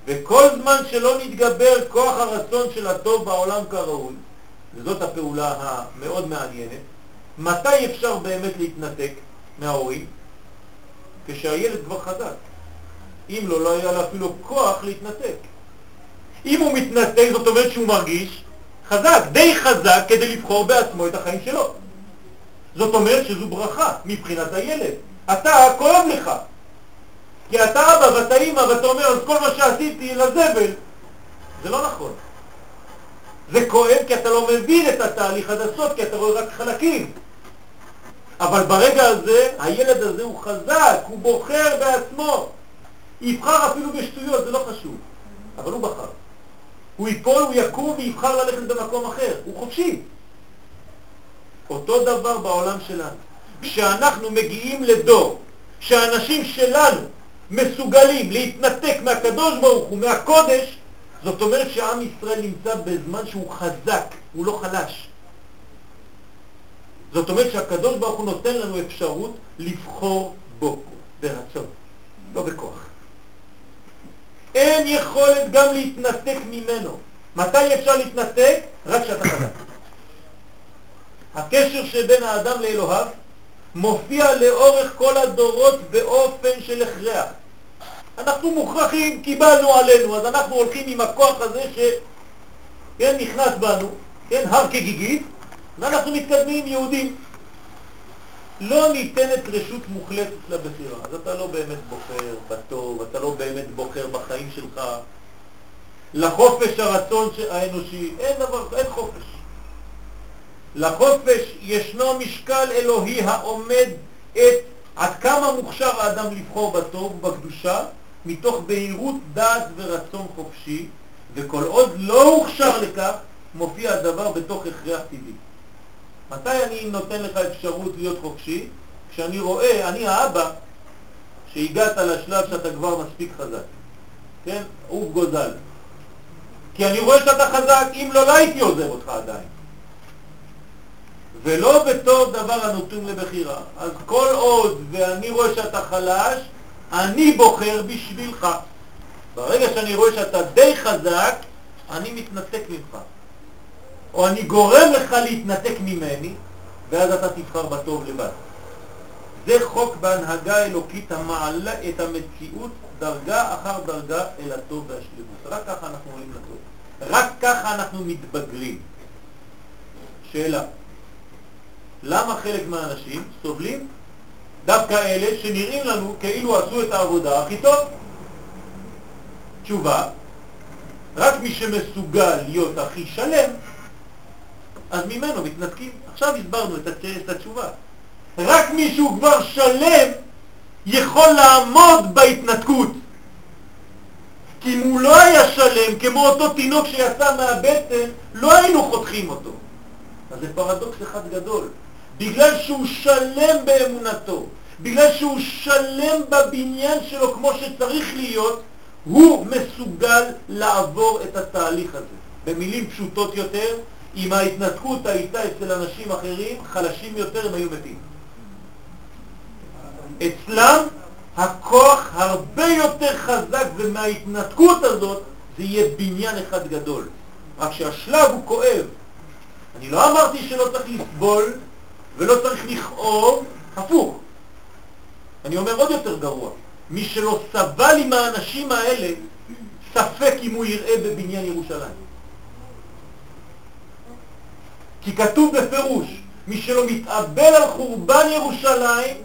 וכל זמן שלא נתגבר כוח הרצון של הטוב בעולם כראוי, וזאת הפעולה המאוד מעניינת, מתי אפשר באמת להתנתק מההורים? כשהילד כבר חזק. אם לא, לא היה לו אפילו כוח להתנתק. אם הוא מתנתק, זאת אומרת שהוא מרגיש חזק, די חזק כדי לבחור בעצמו את החיים שלו. זאת אומרת שזו ברכה מבחינת הילד. אתה, כואב לך. כי אתה אבא ואתה אימא ואתה אומר, אז כל מה שעשיתי לזבל. זה לא נכון. זה כואב כי אתה לא מבין את התהליך עד הסוף, כי אתה רואה רק חלקים. אבל ברגע הזה, הילד הזה הוא חזק, הוא בוחר בעצמו. יבחר אפילו בשטויות, זה לא חשוב, אבל הוא בחר. הוא ייפול, הוא יקום ויבחר ללכת במקום אחר, הוא חופשי. אותו דבר בעולם שלנו. כשאנחנו מגיעים לדור שהאנשים שלנו מסוגלים להתנתק מהקדוש ברוך הוא, מהקודש, זאת אומרת שעם ישראל נמצא בזמן שהוא חזק, הוא לא חלש. זאת אומרת שהקדוש ברוך הוא נותן לנו אפשרות לבחור בו ברצון, לא בכוח. אין יכולת גם להתנתק ממנו. מתי אפשר להתנתק? רק כשאתה חזק. הקשר שבין האדם לאלוהיו מופיע לאורך כל הדורות באופן של הכרח. אנחנו מוכרחים, קיבלנו עלינו, אז אנחנו הולכים עם הכוח הזה שנכנס כן, בנו, כן, הר כגיגית, ואנחנו מתקדמים יהודים. לא ניתנת רשות מוחלטת לבחירה, אז אתה לא באמת בוחר בטוב, אתה לא באמת בוחר בחיים שלך, לחופש הרצון האנושי, אין דבר, אין חופש. לחופש ישנו משקל אלוהי העומד את עד כמה מוכשר האדם לבחור בטוב ובקדושה מתוך בהירות דעת ורצון חופשי, וכל עוד לא הוכשר לכך, מופיע הדבר בתוך הכרח טבעי. מתי אני נותן לך אפשרות להיות חופשי? כשאני רואה, אני האבא, שהגעת לשלב שאתה כבר מספיק חזק, כן? הוא גוזל. כי אני רואה שאתה חזק, אם לא, לא הייתי עוזב אותך עדיין. ולא בתור דבר הנתון לבחירה. אז כל עוד ואני רואה שאתה חלש, אני בוחר בשבילך. ברגע שאני רואה שאתה די חזק, אני מתנתק ממך. או אני גורם לך להתנתק ממני, ואז אתה תבחר בטוב לבד. זה חוק בהנהגה האלוקית המעלה את המציאות דרגה אחר דרגה אל הטוב והשלמות. רק ככה אנחנו עולים לטוב. רק ככה אנחנו מתבגרים. שאלה, למה חלק מהאנשים סובלים דווקא אלה שנראים לנו כאילו עשו את העבודה הכי טוב? תשובה, רק מי שמסוגל להיות הכי שלם, אז ממנו מתנתקים. עכשיו הסברנו את התשובה. רק מי שהוא כבר שלם יכול לעמוד בהתנתקות. כי אם הוא לא היה שלם, כמו אותו תינוק שיצא מהבטן, לא היינו חותכים אותו. אז זה פרדוקס אחד גדול. בגלל שהוא שלם באמונתו, בגלל שהוא שלם בבניין שלו כמו שצריך להיות, הוא מסוגל לעבור את התהליך הזה. במילים פשוטות יותר, אם ההתנתקות הייתה אצל אנשים אחרים, חלשים יותר הם היו מתים. אצלם הכוח הרבה יותר חזק, ומההתנתקות הזאת זה יהיה בניין אחד גדול. רק שהשלב הוא כואב. אני לא אמרתי שלא צריך לסבול ולא צריך לכאוב, הפוך. אני אומר עוד יותר גרוע, מי שלא סבל עם האנשים האלה, ספק אם הוא יראה בבניין ירושלים. כי כתוב בפירוש, מי שלא מתאבל על חורבן ירושלים,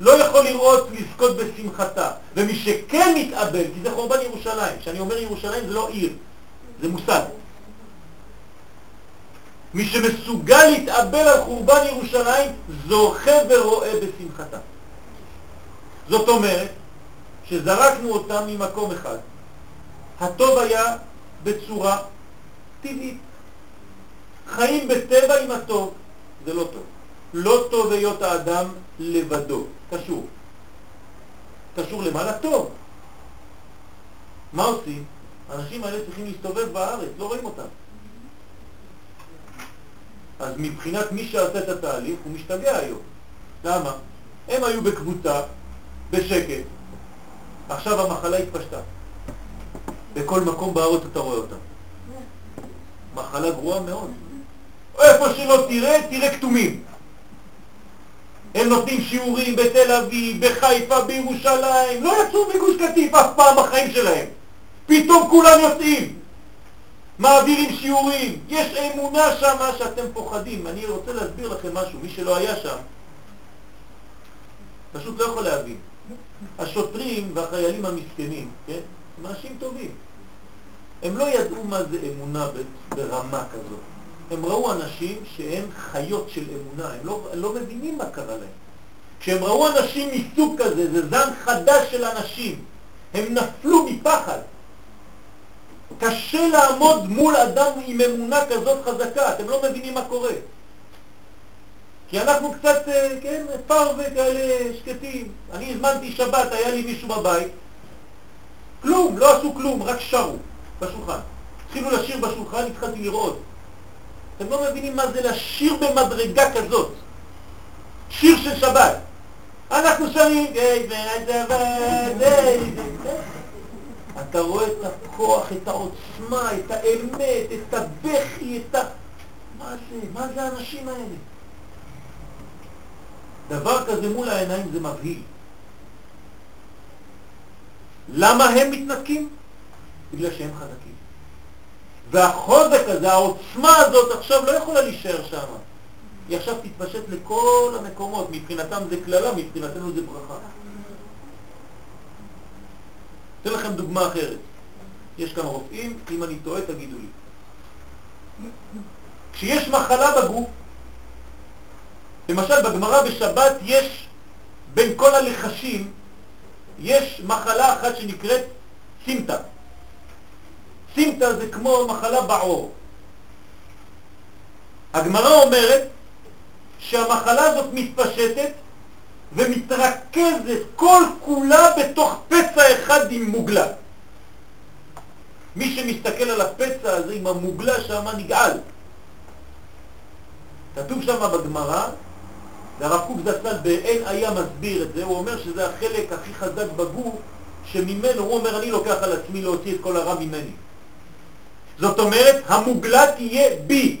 לא יכול לראות, לזכות בשמחתה. ומי שכן מתאבל, כי זה חורבן ירושלים, כשאני אומר ירושלים זה לא עיר, זה מושג. מי שמסוגל להתאבל על חורבן ירושלים, זוכה ורואה בשמחתה. זאת אומרת, שזרקנו אותם ממקום אחד. הטוב היה בצורה טבעית. חיים בטבע עם הטוב, זה לא טוב. לא טוב היות האדם לבדו, קשור. קשור למה? לטוב. מה עושים? האנשים האלה צריכים להסתובב בארץ, לא רואים אותם. אז מבחינת מי שעשה את התהליך, הוא משתגע היום. למה? הם היו בקבוצה, בשקט, עכשיו המחלה התפשטה. בכל מקום בארץ אתה רואה אותה. מחלה גרועה מאוד. איפה שלא תראה, תראה כתומים. הם נותנים שיעורים בתל אביב, בחיפה, בירושלים, לא יצאו מגוש קטיף אף פעם בחיים שלהם. פתאום כולם יוצאים. מעבירים שיעורים, יש אמונה שם שאתם פוחדים. אני רוצה להסביר לכם משהו, מי שלא היה שם, פשוט לא יכול להבין. השוטרים והחיילים המסכנים, כן? הם אנשים טובים. הם לא ידעו מה זה אמונה ברמה כזאת. הם ראו אנשים שהם חיות של אמונה, הם לא, לא מבינים מה קרה להם. כשהם ראו אנשים מסוג כזה, זה זן חדש של אנשים, הם נפלו מפחד. קשה לעמוד מול אדם עם אמונה כזאת חזקה, אתם לא מבינים מה קורה. כי אנחנו קצת, אה, כן, פרווה כאלה שקטים. אני הזמנתי שבת, היה לי מישהו בבית, כלום, לא עשו כלום, רק שרו בשולחן. התחילו לשיר בשולחן, התחלתי לראות. אתם לא מבינים מה זה לשיר במדרגה כזאת. שיר של שבת. אנחנו שרים, אתה רואה את הכוח, את העוצמה, את האמת, את הבכי, את ה... מה זה? מה זה האנשים האלה? דבר כזה מול העיניים זה מבהיל. למה הם מתנתקים? בגלל שהם חזקים. והחוזק הזה, העוצמה הזאת עכשיו לא יכולה להישאר שם. היא עכשיו תתפשט לכל המקומות, מבחינתם זה כללה, מבחינתנו זה ברכה. אתן לכם דוגמה אחרת. יש כאן רופאים, אם אני טועה תגידו לי. כשיש מחלה בגוף, למשל בגמרא בשבת יש בין כל הלחשים, יש מחלה אחת שנקראת סימטה. סימטה זה כמו מחלה בעור. הגמרא אומרת שהמחלה הזאת מתפשטת ומתרכזת כל כולה בתוך פצע אחד עם מוגלה. מי שמסתכל על הפצע הזה עם המוגלה שם נגעל. כתוב שם בגמרא, והרב קוק זצ"ל באין היה מסביר את זה, הוא אומר שזה החלק הכי חזק בגוף, שממנו, הוא אומר, אני לוקח על עצמי להוציא את כל הרע ממני. זאת אומרת, המוגלה תהיה בי.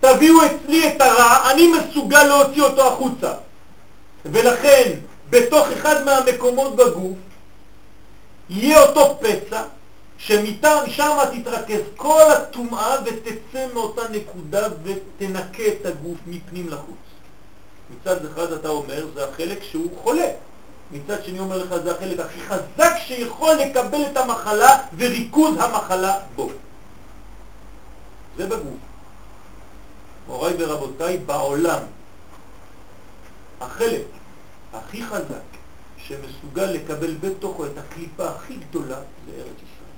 תביאו אצלי את הרע, אני מסוגל להוציא אותו החוצה. ולכן, בתוך אחד מהמקומות בגוף, יהיה אותו פצע, שמשם תתרכז כל הטומאה ותצא מאותה נקודה ותנקה את הגוף מפנים לחוץ. מצד אחד אתה אומר, זה החלק שהוא חולה. מצד שני אומר לך, זה החלק הכי חזק שיכול לקבל את המחלה וריכוז המחלה בו. זה בגוף. מוריי ורבותיי, בעולם, החלק הכי חזק שמסוגל לקבל בתוכו את הקליפה הכי גדולה זה ארץ ישראל.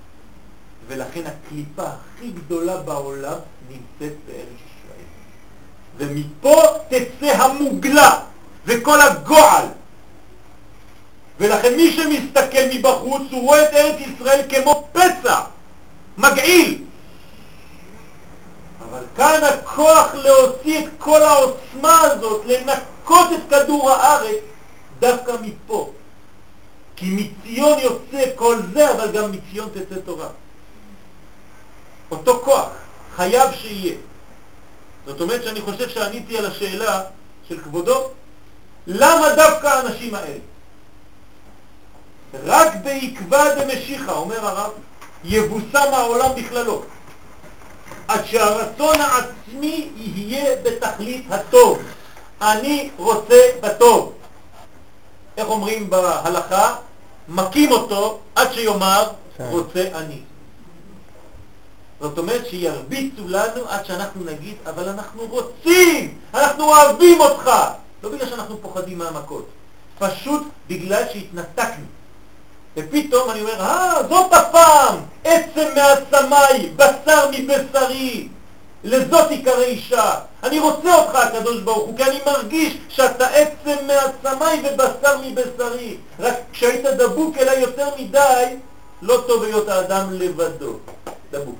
ולכן הקליפה הכי גדולה בעולם נמצאת בארץ ישראל. ומפה תצא המוגלה וכל הגועל. ולכן מי שמסתכל מבחוץ הוא רואה את ארץ ישראל כמו פצע, מגעיל. אבל כאן הכוח להוציא את כל העוצמה הזאת, לנקות את כדור הארץ, דווקא מפה. כי מציון יוצא כל זה, אבל גם מציון תצא תורה. אותו כוח, חייב שיהיה. זאת אומרת שאני חושב שעניתי על השאלה של כבודו, למה דווקא האנשים האלה? רק בעקבה דמשיחה, אומר הרב, יבוסם העולם בכללו. עד שהרצון העצמי יהיה בתכלית הטוב. אני רוצה בטוב. איך אומרים בהלכה? מקים אותו עד שיאמר כן. רוצה אני. זאת אומרת שירביצו לנו עד שאנחנו נגיד, אבל אנחנו רוצים, אנחנו אוהבים אותך. לא בגלל שאנחנו פוחדים מהמכות, פשוט בגלל שהתנתקנו. ופתאום אני אומר, אה, זאת הפעם, עצם מעצמי, בשר מבשרי, לזאת עיקרי אישה. אני רוצה אותך, הקדוש ברוך הוא, כי אני מרגיש שאתה עצם מעצמי ובשר מבשרי. רק כשהיית דבוק אליי יותר מדי, לא טוב להיות האדם לבדו. דבוק.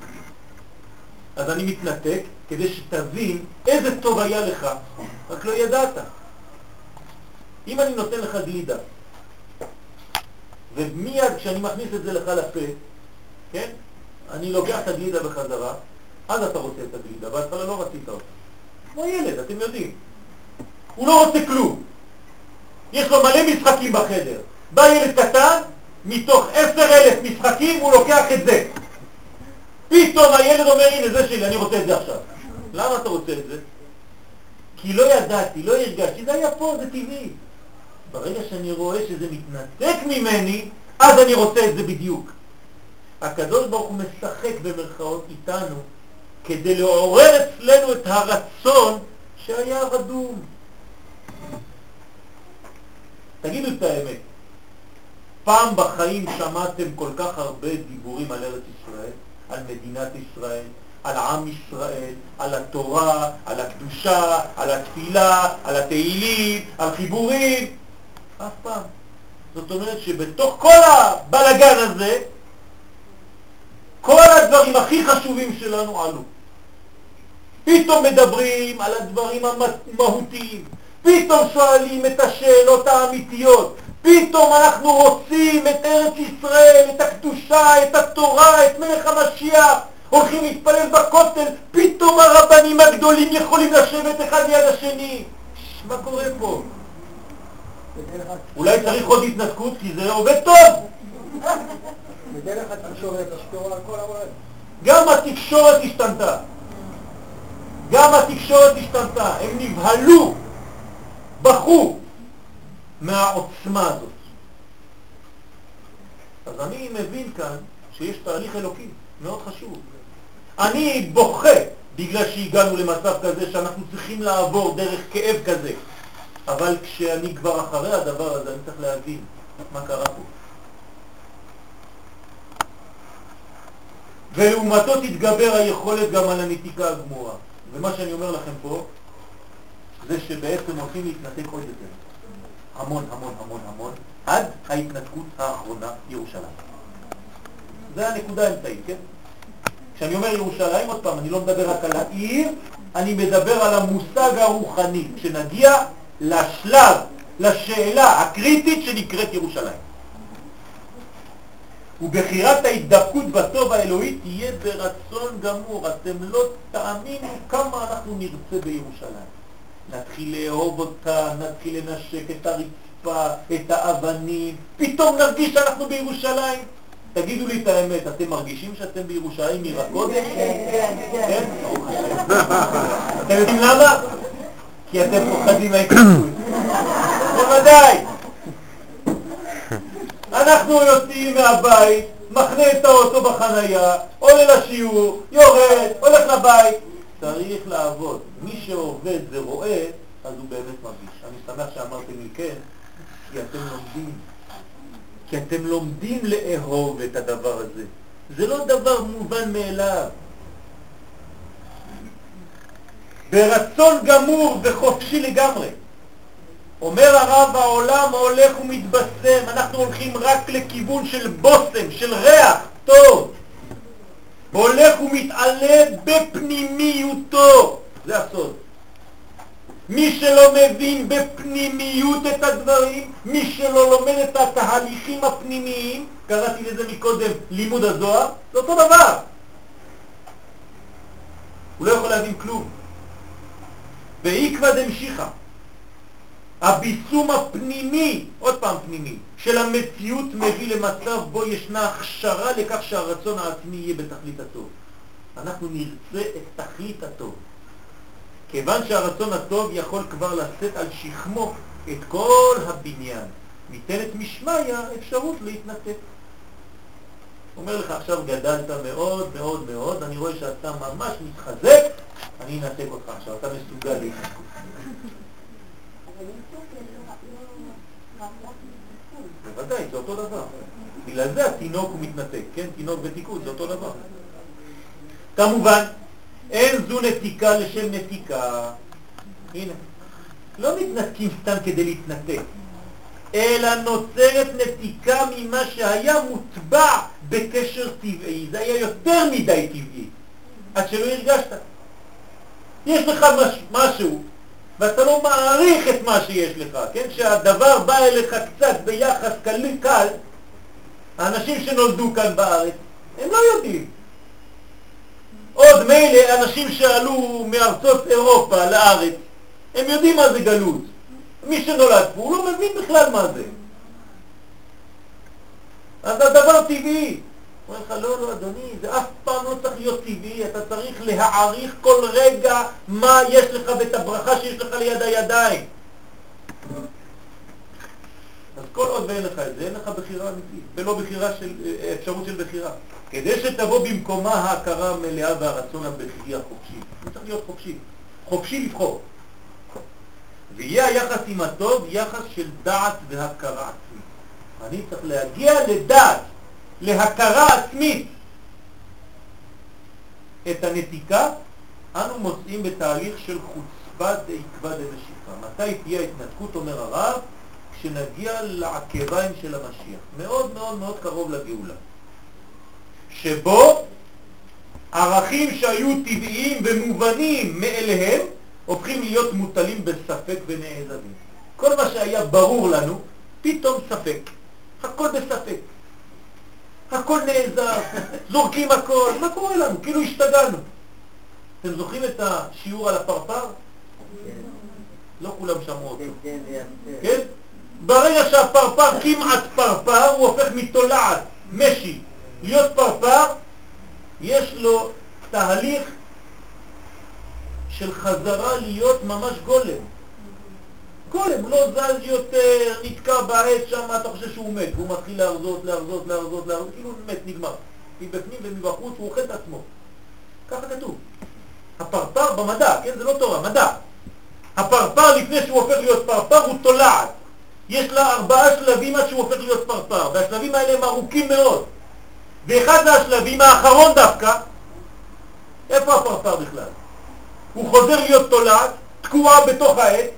אז אני מתנתק כדי שתבין איזה טוב היה לך, רק לא ידעת. אם אני נותן לך גלידה, ומיד כשאני מכניס את זה לך לפה, כן? אני לוקח את הגלידה בחזרה, אז אתה רוצה את הגלידה, בהתחלה לא רצית אותה. כמו ילד, אתם יודעים. הוא לא רוצה כלום. יש לו מלא משחקים בחדר. בא ילד קטן, מתוך עשר אלף משחקים הוא לוקח את זה. פתאום הילד אומר, הנה זה שלי, אני רוצה את זה עכשיו. למה אתה רוצה את זה? כי לא ידעתי, לא הרגשתי, זה היה פה, זה טבעי. ברגע שאני רואה שזה מתנתק ממני, אז אני רוצה את זה בדיוק. הקדוש ברוך הוא משחק במרכאות איתנו כדי לעורר אצלנו את הרצון שהיה רדום. תגידו את האמת, פעם בחיים שמעתם כל כך הרבה דיבורים על ארץ ישראל, על מדינת ישראל, על עם ישראל, על התורה, על הקדושה, על התפילה, על התהילים, על חיבורים, אף פעם. זאת אומרת שבתוך כל הבלגן הזה, כל הדברים הכי חשובים שלנו עלו. פתאום מדברים על הדברים המהותיים, פתאום שואלים את השאלות האמיתיות, פתאום אנחנו רוצים את ארץ ישראל, את הקדושה, את התורה, את מלך המשיח, הולכים להתפלל בכותל, פתאום הרבנים הגדולים יכולים לשבת אחד ליד השני. מה קורה פה? אולי צריך עוד התנתקות כי זה עובד טוב. בדרך התקשורת השתורה על כל העולם. גם התקשורת השתנתה. גם התקשורת השתנתה. הם נבהלו, בכו מהעוצמה הזאת. אז אני מבין כאן שיש תהליך אלוקי מאוד חשוב. אני בוכה בגלל שהגענו למצב כזה שאנחנו צריכים לעבור דרך כאב כזה. אבל כשאני כבר אחרי הדבר הזה, אני צריך להבין מה קרה פה. ולעומתו תתגבר היכולת גם על הנתיקה הגמורה. ומה שאני אומר לכם פה, זה שבעצם הולכים להתנתק עוד יותר. המון, המון, המון, המון, עד ההתנתקות האחרונה, ירושלים. זה הנקודה האמצעית, כן? כשאני אומר ירושלים, עוד פעם, אני לא מדבר רק על העיר, אני מדבר על המושג הרוחני, כשנגיע לשלב, לשאלה הקריטית שנקראת ירושלים. ובחירת ההתדבקות בטוב האלוהי תהיה ברצון גמור. אתם לא תאמינו כמה אנחנו נרצה בירושלים. נתחיל לאהוב אותה, נתחיל לנשק את הרצפה, את האבנים, פתאום נרגיש שאנחנו בירושלים. תגידו לי את האמת, אתם מרגישים שאתם בירושלים עיר הקודש? כן, כן. אתם יודעים למה? כי אתם פוחדים מההתנגדות. בוודאי. אנחנו יוצאים מהבית, מחנה את האוטו בחנייה, עולה לשיעור, יורד, הולך לבית. צריך לעבוד. מי שעובד ורואה, אז הוא באמת מרגיש. אני שמח שאמרתם לי כן, כי אתם לומדים. כי אתם לומדים לאהוב את הדבר הזה. זה לא דבר מובן מאליו. ברצון גמור וחופשי לגמרי. אומר הרב, העולם הולך ומתבשם, אנחנו הולכים רק לכיוון של בושם, של ריח טוב. הולך ומתעלה בפנימיותו, זה הסוד. מי שלא מבין בפנימיות את הדברים, מי שלא לומד את התהליכים הפנימיים, קראתי לזה מקודם לימוד הזוהר, זה אותו דבר. הוא לא יכול להבין כלום. ואיקבא דמשיחא, הביסום הפנימי, עוד פעם פנימי, של המציאות מביא למצב בו ישנה הכשרה לכך שהרצון העצמי יהיה בתכלית הטוב. אנחנו נרצה את תכלית הטוב. כיוון שהרצון הטוב יכול כבר לשאת על שכמו את כל הבניין, ניתנת משמעיה אפשרות להתנתק. אומר לך עכשיו גדלת מאוד מאוד מאוד, אני רואה שאתה ממש מתחזק, אני אנתק אותך עכשיו, אתה מסוגל להתנתקות. בוודאי, זה אותו דבר. בגלל זה התינוק מתנתק, כן? תינוק ותיקות, זה אותו דבר. כמובן, אין זו נתיקה לשם נתיקה. הנה, לא מתנתקים סתם כדי להתנתק, אלא נוצרת נתיקה ממה שהיה מוטבע בקשר טבעי. זה היה יותר מדי טבעי, עד שלא הרגשת. יש לך מש, משהו, ואתה לא מעריך את מה שיש לך, כן? כשהדבר בא אליך קצת ביחס קל, קל, האנשים שנולדו כאן בארץ, הם לא יודעים. עוד מילא אנשים שעלו מארצות אירופה לארץ, הם יודעים מה זה גלות. מי שנולד פה, הוא לא מבין בכלל מה זה. אז זה דבר טבעי. הוא אומר לך, לא, לא, אדוני, זה אף פעם לא צריך להיות טבעי, אתה צריך להעריך כל רגע מה יש לך ואת הברכה שיש לך ליד הידיים. אז כל עוד ואין לך את זה, אין לך בחירה אמיתית, ולא בחירה של, אה, אפשרות של בחירה. כדי שתבוא במקומה ההכרה המלאה והרצון הבחירי החופשי. זה צריך להיות חופשי. חופשי לבחור. ויהיה היחס עם הטוב יחס של דעת והכרה עצמית. אני צריך להגיע לדעת, להכרה עצמית. את הנתיקה אנו מוצאים בתהליך של חוצפה דעקבא דמשיכה. מתי תהיה ההתנתקות, אומר הרב? כשנגיע לעקביים של המשיח. מאוד מאוד מאוד קרוב לגאולה. שבו ערכים שהיו טבעיים ומובנים מאליהם הופכים להיות מוטלים בספק ונעזבים. כל מה שהיה ברור לנו, פתאום ספק. הכל בספק. הכל נעזב, זורקים הכל, מה קורה לנו? כאילו השתגענו. אתם זוכרים את השיעור על הפרפר? לא כולם שמעו אותו. כן? ברגע שהפרפר כמעט פרפר, הוא הופך מתולעת, משי, להיות פרפר, יש לו תהליך של חזרה להיות ממש גולם. גולם, לא זז יותר, נתקע בעץ שם, אתה חושב שהוא מת, והוא מתחיל להרזות, להרזות, להרזות, להרזות, כאילו מת, נגמר. מבפנים ומבחוץ הוא אוכל את עצמו. ככה כתוב. הפרפר במדע, כן? זה לא תורה, מדע. הפרפר לפני שהוא הופך להיות פרפר הוא תולעת. יש לה ארבעה שלבים עד שהוא הופך להיות פרפר, והשלבים האלה הם ארוכים מאוד. ואחד מהשלבים, האחרון דווקא, איפה הפרפר בכלל? הוא חוזר להיות תולעת, תקועה בתוך העץ,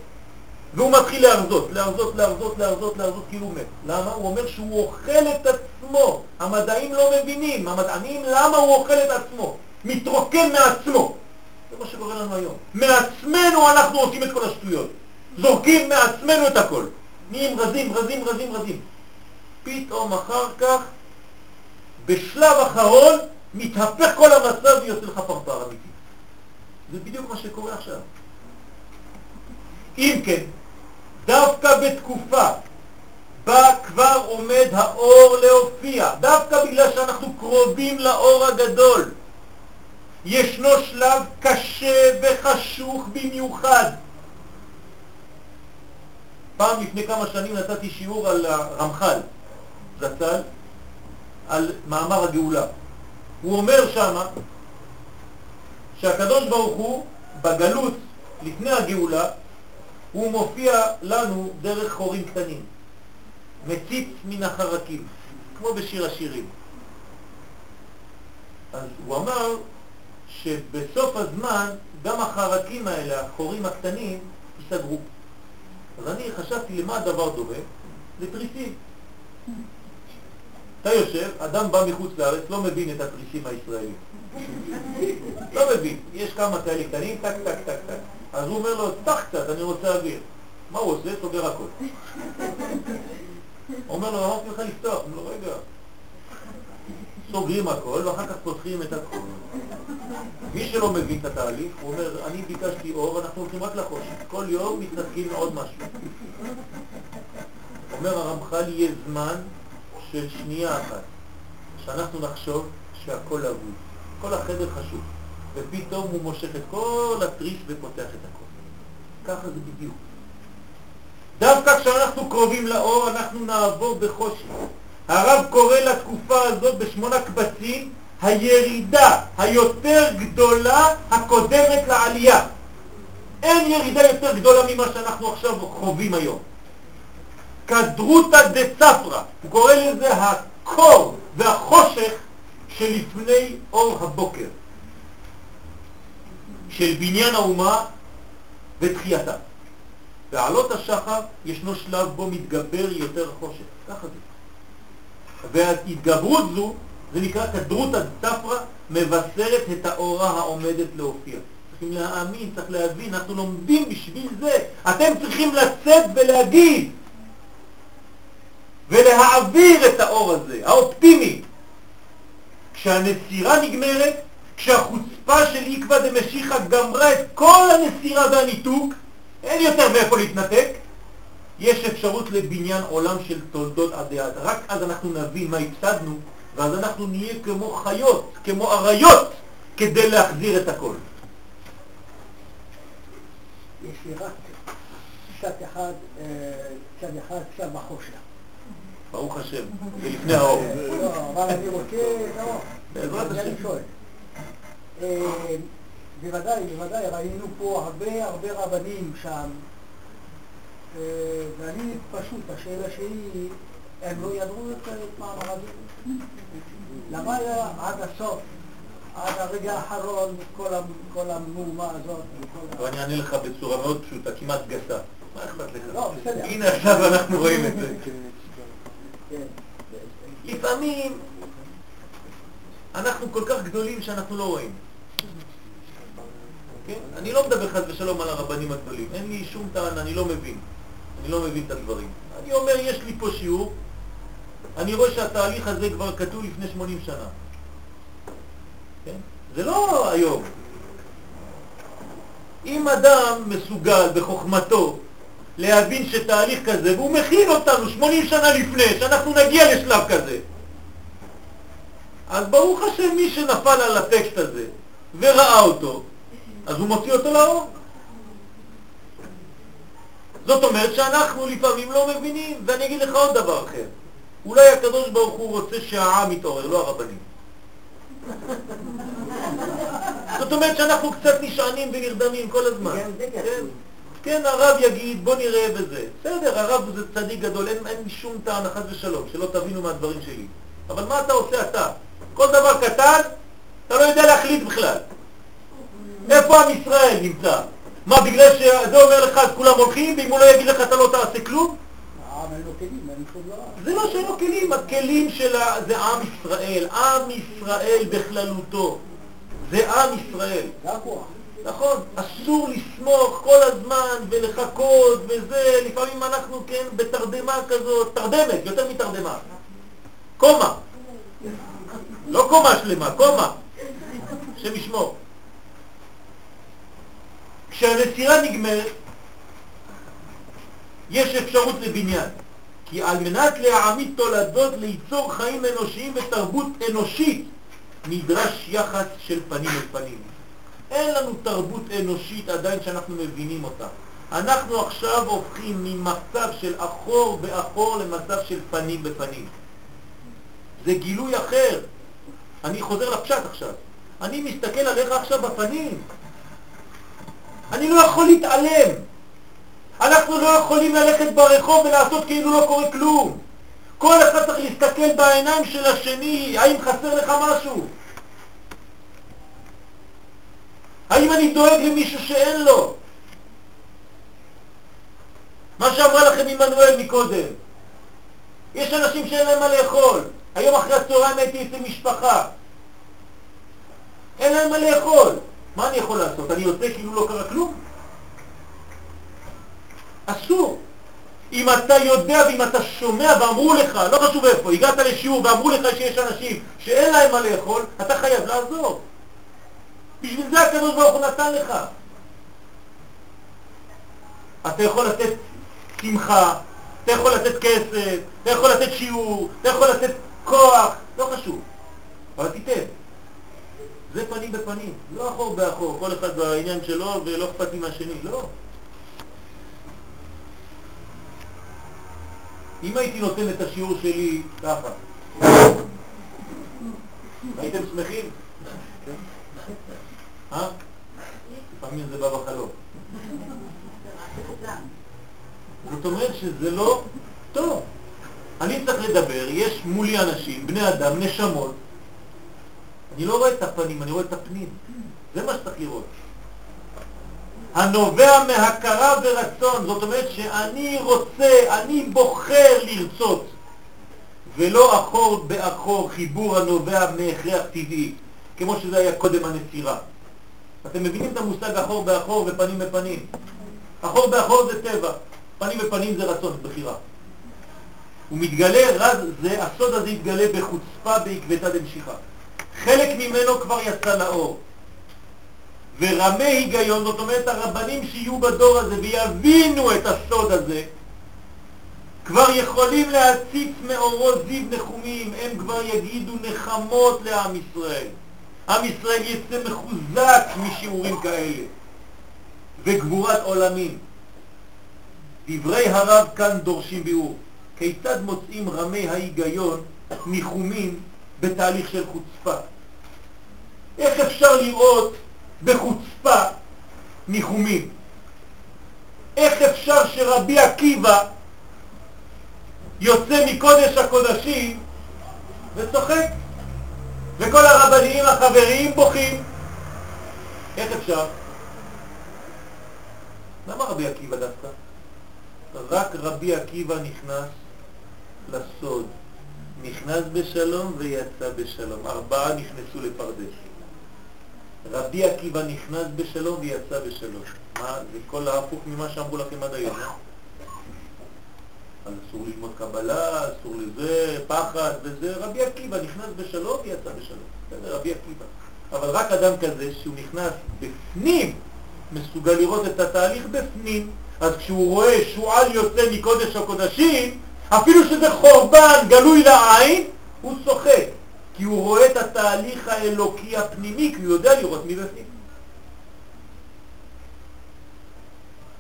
והוא מתחיל להרזות, להרזות, להרזות, להרזות, להרזות, כאילו מת. למה? הוא אומר שהוא אוכל את עצמו. המדעים לא מבינים, המדענים, למה הוא אוכל את עצמו? מתרוקן מעצמו. זה מה שקורה לנו היום. מעצמנו אנחנו עושים את כל השטויות. זורקים מעצמנו את הכל. נהיים רזים, רזים, רזים, רזים. פתאום אחר כך, בשלב אחרון, מתהפך כל המצב ויוצא לך פרפר אמיתי. זה בדיוק מה שקורה עכשיו. אם כן, דווקא בתקופה בה כבר עומד האור להופיע, דווקא בגלל שאנחנו קרובים לאור הגדול, ישנו שלב קשה וחשוך במיוחד. פעם לפני כמה שנים נתתי שיעור על הרמח"ל, זצ"ל, על מאמר הגאולה. הוא אומר שמה שהקדוש ברוך הוא בגלות לפני הגאולה הוא מופיע לנו דרך חורים קטנים, מציץ מן החרקים, כמו בשיר השירים. אז הוא אמר שבסוף הזמן גם החרקים האלה, החורים הקטנים, ייסגרו. אז אני חשבתי למה הדבר דומה? לתריסים. אתה יושב, אדם בא מחוץ לארץ, לא מבין את התריסים הישראלים. לא מבין. יש כמה כאלה קטנים, טק, טק, טק, טק. אז הוא אומר לו, פתח קצת, אני רוצה אוויר. מה הוא עושה? סוגר הכל. אומר לו, אמרתי לך לפתוח. אומר לו, רגע. סוגרים הכל, ואחר כך פותחים את הכל. מי שלא מבין את התהליך, הוא אומר, אני ביקשתי אור, אנחנו הולכים רק לחושך. כל יום מתנתקים מעוד משהו. אומר הרמח"ל, יהיה זמן של שנייה אחת, שאנחנו נחשוב שהכל אבוד. כל החדר חשוב. ופתאום הוא מושך את כל התריס ופותח את הכל. ככה זה בדיוק. דווקא כשאנחנו קרובים לאור אנחנו נעבור בחושך. הרב קורא לתקופה הזאת בשמונה קבצים הירידה היותר גדולה הקודמת לעלייה. אין ירידה יותר גדולה ממה שאנחנו עכשיו חווים היום. כדרותא דצפרא, הוא קורא לזה הקור והחושך שלפני אור הבוקר. של בניין האומה ותחייתה. בעלות השחר ישנו שלב בו מתגבר יותר חושך, ככה זה. וההתגברות זו, זה נקרא כדרות הדפרה, מבשרת את האורה העומדת להופיע. צריכים להאמין, צריך להבין, אנחנו לומדים בשביל זה. אתם צריכים לצאת ולהגיד ולהעביר את האור הזה, האופטימי. כשהנסירה נגמרת, כשהחוצפה של עקבא דמשיחא גמרה את כל הנסירה והניתוק, אין יותר מאיפה להתנתק, יש אפשרות לבניין עולם של תולדות עדי עד. רק אז אנחנו נבין מה הפסדנו, ואז אנחנו נהיה כמו חיות, כמו אריות, כדי להחזיר את הכל. יש לי רק צד אחד, אה, צד אחד, צד בחושך. ברוך השם, זה לפני האור. לא, אבל אני רוצה, לא, בעזרת אני השם. אה, בוודאי, בוודאי, ראינו פה הרבה הרבה רבנים שם, אה, ואני פשוט, השאלה שלי, הם לא ידעו את מאמר הזה. למה היה עד הסוף עד הרגע האחרון, כל המהומה הזאת. אני אענה לך בצורה מאוד פשוטה, כמעט גסה. מה אכפת לך? לא. הנה עכשיו אנחנו רואים את זה. לפעמים אנחנו כל כך גדולים שאנחנו לא רואים. כן? אני לא מדבר חס ושלום על הרבנים הגדולים, אין לי שום טענה, אני לא מבין. אני לא מבין את הדברים. אני אומר, יש לי פה שיעור, אני רואה שהתהליך הזה כבר כתוב לפני 80 שנה. כן? זה לא היום. אם אדם מסוגל בחוכמתו להבין שתהליך כזה, והוא מכין אותנו 80 שנה לפני, שאנחנו נגיע לשלב כזה, אז ברוך השם מי שנפל על הטקסט הזה וראה אותו, אז הוא מוציא אותו לאור. זאת אומרת שאנחנו לפעמים לא מבינים, ואני אגיד לך עוד דבר אחר. אולי הקדוש ברוך הוא רוצה שהעם יתעורר, לא הרבנים. זאת אומרת שאנחנו קצת נשענים ונרדמים כל הזמן. כן, כתוב. כן, הרב יגיד, בוא נראה בזה. בסדר, הרב זה צדיק גדול, אין, אין שום טענה, חס ושלום, שלא תבינו מהדברים שלי. אבל מה אתה עושה אתה? כל דבר קטן, אתה לא יודע להחליט בכלל. איפה עם ישראל נמצא? מה, בגלל שזה אומר לך אז כולם הולכים, ואם הוא לא יגיד לך אתה לא תעשה כלום? זה לא שאין לו כלים, הכלים שלה זה עם ישראל, עם ישראל בכללותו. זה עם ישראל. זה הכוח. נכון, אסור לסמוך כל הזמן ולחכות וזה, לפעמים אנחנו כן בתרדמה כזאת, תרדמת, יותר מתרדמה. קומה. לא קומה שלמה, קומה. השם ישמור. כשהנסירה נגמרת, יש אפשרות לבניין. כי על מנת להעמיד תולדות ליצור חיים אנושיים ותרבות אנושית, נדרש יחס של פנים אל פנים. אין לנו תרבות אנושית עדיין שאנחנו מבינים אותה. אנחנו עכשיו הופכים ממצב של אחור באחור למצב של פנים בפנים. זה גילוי אחר. אני חוזר לפשט עכשיו. אני מסתכל עליך עכשיו בפנים. אני לא יכול להתעלם. אנחנו לא יכולים ללכת ברחוב ולעשות כאילו לא קורה כלום. כל אחד צריך להסתכל בעיניים של השני, האם חסר לך משהו? האם אני דואג למישהו שאין לו? מה שאמרה לכם עמנואל מקודם. יש אנשים שאין להם מה לאכול. היום אחרי הצהריים הייתי אצל משפחה. אין להם מה לאכול. מה אני יכול לעשות? אני יוצא כאילו לא קרה כלום? אסור. אם אתה יודע ואם אתה שומע ואמרו לך, לא חשוב איפה, הגעת לשיעור ואמרו לך שיש אנשים שאין להם מה לאכול, אתה חייב לעזור. בשביל זה הקדוש ברוך הוא נתן לך. אתה יכול לתת שמחה, אתה יכול לתת כסף, אתה יכול לתת שיעור, אתה יכול לתת כוח, לא חשוב. אבל תיתן. זה פנים בפנים, לא אחור באחור, כל אחד בעניין שלו ולא אכפת לי מהשני, לא. אם הייתי נותן את השיעור שלי ככה, הייתם שמחים? אה? לפעמים זה בא בחלום. זאת אומרת שזה לא טוב. אני צריך לדבר, יש מולי אנשים, בני אדם, נשמות. אני לא רואה את הפנים, אני רואה את הפנים. זה מה שצריך לראות. הנובע מהכרה ורצון, זאת אומרת שאני רוצה, אני בוחר לרצות, ולא אחור באחור חיבור הנובע מהכרח טבעי, כמו שזה היה קודם הנסירה. אתם מבינים את המושג אחור באחור ופנים בפנים? אחור באחור זה טבע, פנים בפנים זה רצון, בחירה. הוא מתגלה, רז, זה, הסוד הזה יתגלה בחוצפה בעקבתא דמשיחא. חלק ממנו כבר יצא לאור. ורמי היגיון, זאת אומרת הרבנים שיהיו בדור הזה ויבינו את הסוד הזה, כבר יכולים להציץ מאורות זיו נחומים, הם כבר יגידו נחמות לעם ישראל. עם ישראל יצא מחוזק משיעורים כאלה, וגבורת עולמים. דברי הרב כאן דורשים ביאור. כיצד מוצאים רמי ההיגיון ניחומים בתהליך של חוצפה? איך אפשר לראות בחוצפה ניחומים? איך אפשר שרבי עקיבא יוצא מקודש הקודשים וצוחק וכל הרבנים החברים בוכים. איך אפשר? למה רבי עקיבא דווקא? רק רבי עקיבא נכנס לסוד. נכנס בשלום ויצא בשלום. ארבעה נכנסו לפרדס. רבי עקיבא נכנס בשלום ויצא בשלום. מה, זה כל ההפוך ממה שאמרו לכם עד היום, אה? אסור ללמוד קבלה, אסור לזה, פחד וזה. רבי עקיבא נכנס בשלום ויצא בשלום. בסדר, רבי עקיבא. אבל רק אדם כזה שהוא נכנס בפנים, מסוגל לראות את התהליך בפנים, אז כשהוא רואה שועל יוצא מקודש הקודשים, אפילו שזה חורבן גלוי לעין, הוא צוחק, כי הוא רואה את התהליך האלוקי הפנימי, כי הוא יודע לראות מבפנים.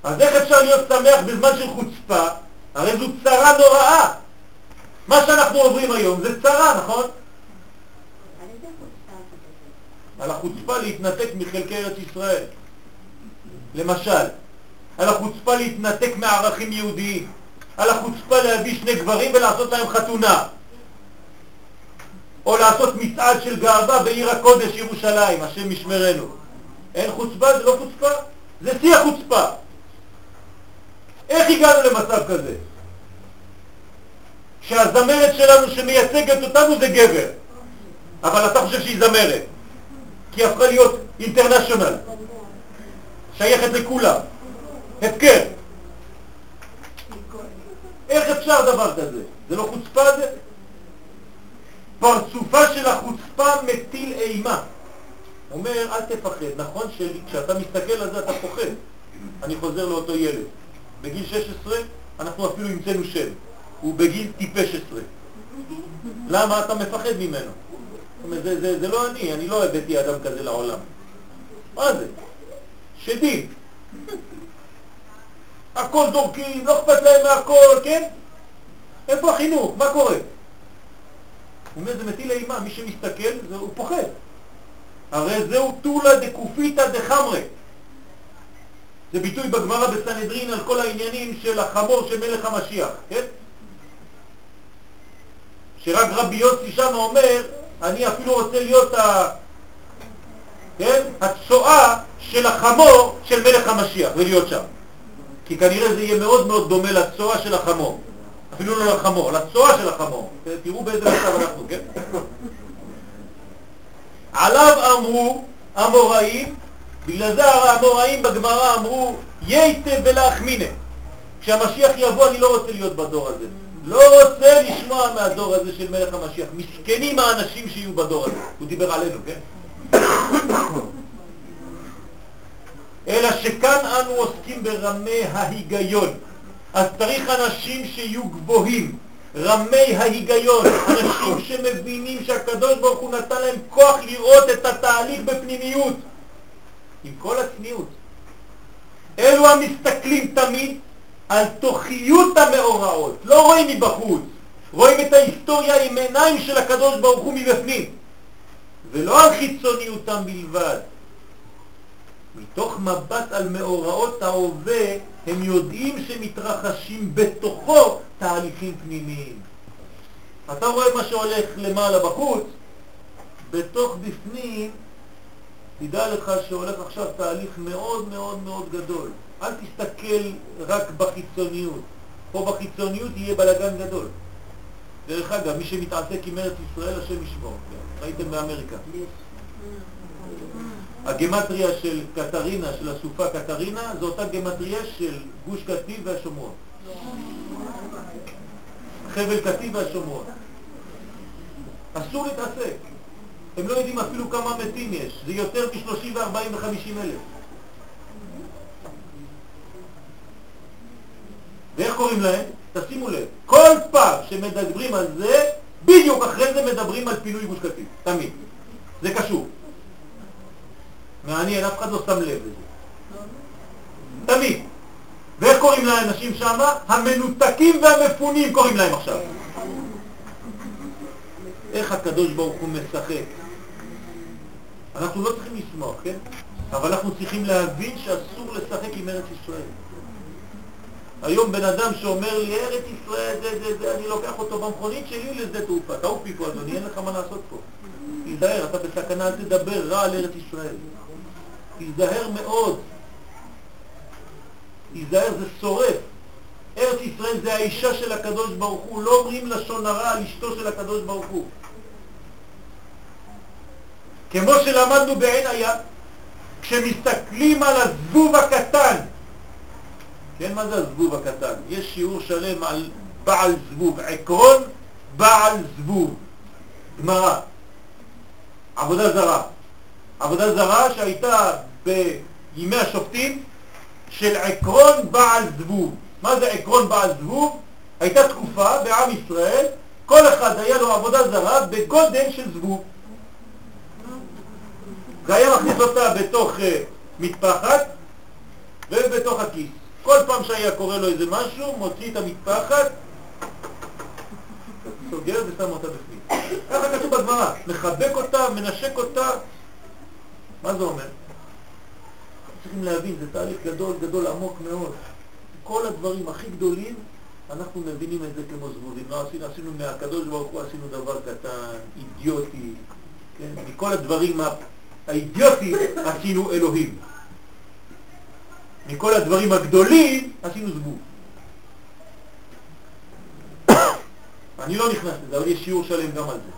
אז איך אפשר להיות שמח בזמן של חוצפה? הרי זו צרה נוראה. מה שאנחנו עוברים היום זה צרה, נכון? על החוצפה להתנתק מחלקי ארץ ישראל. למשל, על החוצפה להתנתק מערכים יהודיים, על החוצפה להביא שני גברים ולעשות להם חתונה, או לעשות מצעד של גאווה בעיר הקודש ירושלים, השם ישמרנו. אין חוצפה? זה לא חוצפה? זה שיא החוצפה. איך הגענו למצב כזה? שהזמרת שלנו שמייצגת אותנו זה גבר, אבל אתה חושב שהיא זמרת, כי היא הפכה להיות אינטרנשיונל, שייכת לכולם. הפקר. איך אפשר דבר כזה? זה לא חוצפה זה? פרצופה של החוצפה מטיל אימה. אומר, אל תפחד. נכון שכשאתה מסתכל על זה אתה פוחד. אני חוזר לאותו ילד. בגיל 16 אנחנו אפילו המצאנו שם. הוא בגיל טיפש 16. למה אתה מפחד ממנו? זאת אומרת, זה, זה, זה לא אני, אני לא הבאתי אדם כזה לעולם. מה זה? שדים. הכל דורקים, לא אכפת להם מהכל, כן? איפה החינוך? מה קורה? הוא אומר, זה מטיל אימה, מי שמסתכל, זה, הוא פוחד. הרי זהו טולה דקופיתא דחמרה. זה ביטוי בגמרא בסנהדרין על כל העניינים של החמור של מלך המשיח, כן? שרק רבי יוסי שם אומר, אני אפילו רוצה להיות ה... כן? הצואה של החמור של מלך המשיח ולהיות שם. כי כנראה זה יהיה מאוד מאוד דומה לצואה של החמור. אפילו לא לחמור, לצואה של החמור. תראו באיזה מצב אנחנו, כן? עליו אמרו המוראים, בגלל זה המוראים בגמרא אמרו ייטב ולהחמינה. כשהמשיח יבוא אני לא רוצה להיות בדור הזה. לא רוצה לשמוע מהדור הזה של מלך המשיח. מסכנים האנשים שיהיו בדור הזה. הוא דיבר עלינו, כן? אלא שכאן אנו עוסקים ברמי ההיגיון. אז צריך אנשים שיהיו גבוהים, רמי ההיגיון, אנשים שמבינים שהקדוש ברוך הוא נתן להם כוח לראות את התהליך בפנימיות, עם כל הצניעות. אלו המסתכלים תמיד על תוכיות המאורעות, לא רואים מבחוץ, רואים את ההיסטוריה עם עיניים של הקדוש ברוך הוא מבפנים, ולא על חיצוניותם בלבד. מתוך מבט על מאורעות ההווה, הם יודעים שמתרחשים בתוכו תהליכים פנימיים. אתה רואה מה שהולך למעלה בחוץ, בתוך בפנים, תדע לך שהולך עכשיו תהליך מאוד מאוד מאוד גדול. אל תסתכל רק בחיצוניות. פה בחיצוניות יהיה בלגן גדול. דרך אגב, מי שמתעסק עם ארץ ישראל, השם ישמור. כן? ראיתם באמריקה. הגמטריה של קטרינה, של הסופה קטרינה, זו אותה גמטריה של גוש קטיף והשומרון. חבל קטיף והשומרון. אסור להתעסק. הם לא יודעים אפילו כמה מתים יש. זה יותר מ-30 ו-40 ו-50 אלף. ואיך קוראים להם? תשימו לב. כל פעם שמדברים על זה, בדיוק אחרי זה מדברים על פינוי גוש קטיף. תמיד. זה קשור. מעניין, אף אחד לא שם לב לזה. תמיד. ואיך קוראים לאנשים שם? המנותקים והמפונים קוראים להם עכשיו. איך הקדוש ברוך הוא משחק. אנחנו לא צריכים לשמוח, כן? אבל אנחנו צריכים להבין שאסור לשחק עם ארץ ישראל. היום בן אדם שאומר לי, ארץ ישראל, זה, זה, זה, אני לוקח אותו במכונית שלי לשדה תעופה. תעוף מפה, אדוני, אין לך מה לעשות פה. תיזהר, אתה בסכנה, אל תדבר רע על ארץ ישראל. תיזהר מאוד. תיזהר, זה שורף. ארץ ישראל זה האישה של הקדוש ברוך הוא, לא אומרים לשון הרע על אשתו של הקדוש ברוך הוא. כמו שלמדנו בעין היה, כשמסתכלים על הזבוב הקטן, כן, מה זה הזבוב הקטן? יש שיעור שלם על בעל זבוב, עקרון בעל זבוב, גמרא, עבודה זרה. עבודה זרה שהייתה בימי השופטים של עקרון בעל זבוב. מה זה עקרון בעל זבוב? הייתה תקופה בעם ישראל, כל אחד היה לו עבודה זרה בגודל של זבוב. זה היה מכניס אותה בתוך uh, מטפחת ובתוך הכיס. כל פעם שהיה קורא לו איזה משהו, מוציא את המטפחת, סוגר ושם אותה בפנים. ככה כתוב בגמרא, מחבק אותה, מנשק אותה. מה זה אומר? צריכים להבין, זה תהליך גדול, גדול, עמוק מאוד. כל הדברים הכי גדולים, אנחנו מבינים את זה כמו זבובים. לא עשינו, עשינו מהקדוש ברוך הוא, עשינו דבר קטן, אידיוטי, כן? מכל הדברים האידיוטיים עשינו אלוהים. מכל הדברים הגדולים עשינו זבוב. אני לא נכנס לזה, אבל יש שיעור שלם גם על זה.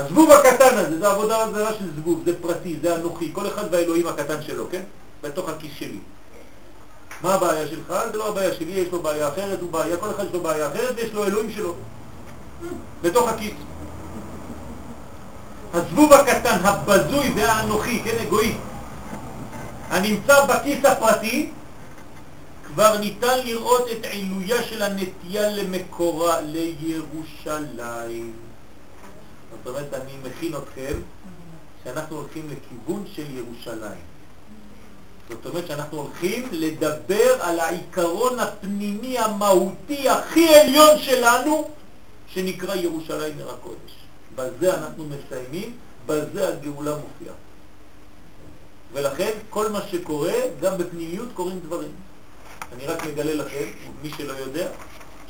הזבוב הקטן הזה, זה עבודה זרה של זבוב, זה פרטי, זה אנוכי, כל אחד והאלוהים הקטן שלו, כן? בתוך הכיס שלי. מה הבעיה שלך? זה לא הבעיה שלי, יש לו בעיה אחרת, הוא בעיה, כל אחד יש לו בעיה אחרת ויש לו אלוהים שלו. בתוך הכיס. הזבוב הקטן, הבזוי והאנוכי, כן, אגואי, הנמצא בכיס הפרטי, כבר ניתן לראות את עילויה של הנטייה למקורה, לירושלים. זאת אומרת, אני מכין אתכם שאנחנו הולכים לכיוון של ירושלים. זאת אומרת שאנחנו הולכים לדבר על העיקרון הפנימי המהותי הכי עליון שלנו, שנקרא ירושלים עיר הקודש. בזה אנחנו מסיימים, בזה הגאולה מופיעה. ולכן כל מה שקורה, גם בפנימיות קורים דברים. אני רק מגלה לכם, מי שלא יודע,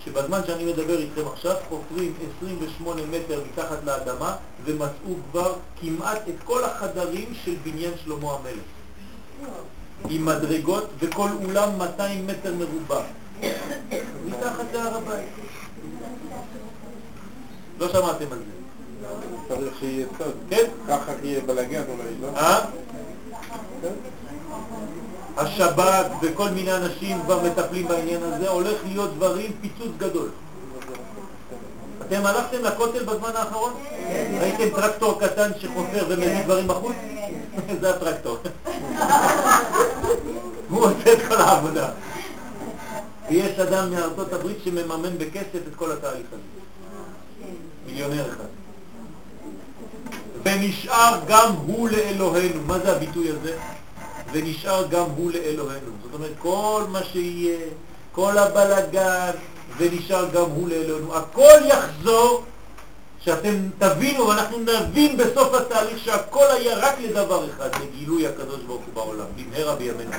שבזמן שאני מדבר איתכם עכשיו, חופרים 28 מטר מתחת לאדמה ומצאו כבר כמעט את כל החדרים של בניין שלמה המלך. עם מדרגות וכל אולם 200 מטר מרובע. מתחת להר הבית. לא שמעתם על זה. צריך שיהיה סוד. כן? ככה יהיה בלאגן אולי, לא? אה? השב"כ וכל מיני אנשים כבר מטפלים בעניין הזה, הולך להיות דברים, פיצוץ גדול. אתם הלכתם לכותל בזמן האחרון? ראיתם טרקטור קטן שחופר ומביא דברים בחוץ? זה הטרקטור. הוא עושה את כל העבודה. ויש אדם מארצות הברית שמממן בכסף את כל התהליך הזה. מיליונר אחד. ונשאר גם הוא לאלוהינו. מה זה הביטוי הזה? ונשאר גם הוא לאלוהינו. זאת אומרת, כל מה שיהיה, כל הבלגן, ונשאר גם הוא לאלוהינו. הכל יחזור, שאתם תבינו, ואנחנו נבין בסוף התהליך שהכל היה רק לדבר אחד, לגילוי הקדוש ברוך הוא בעולם, במהרה בימינו.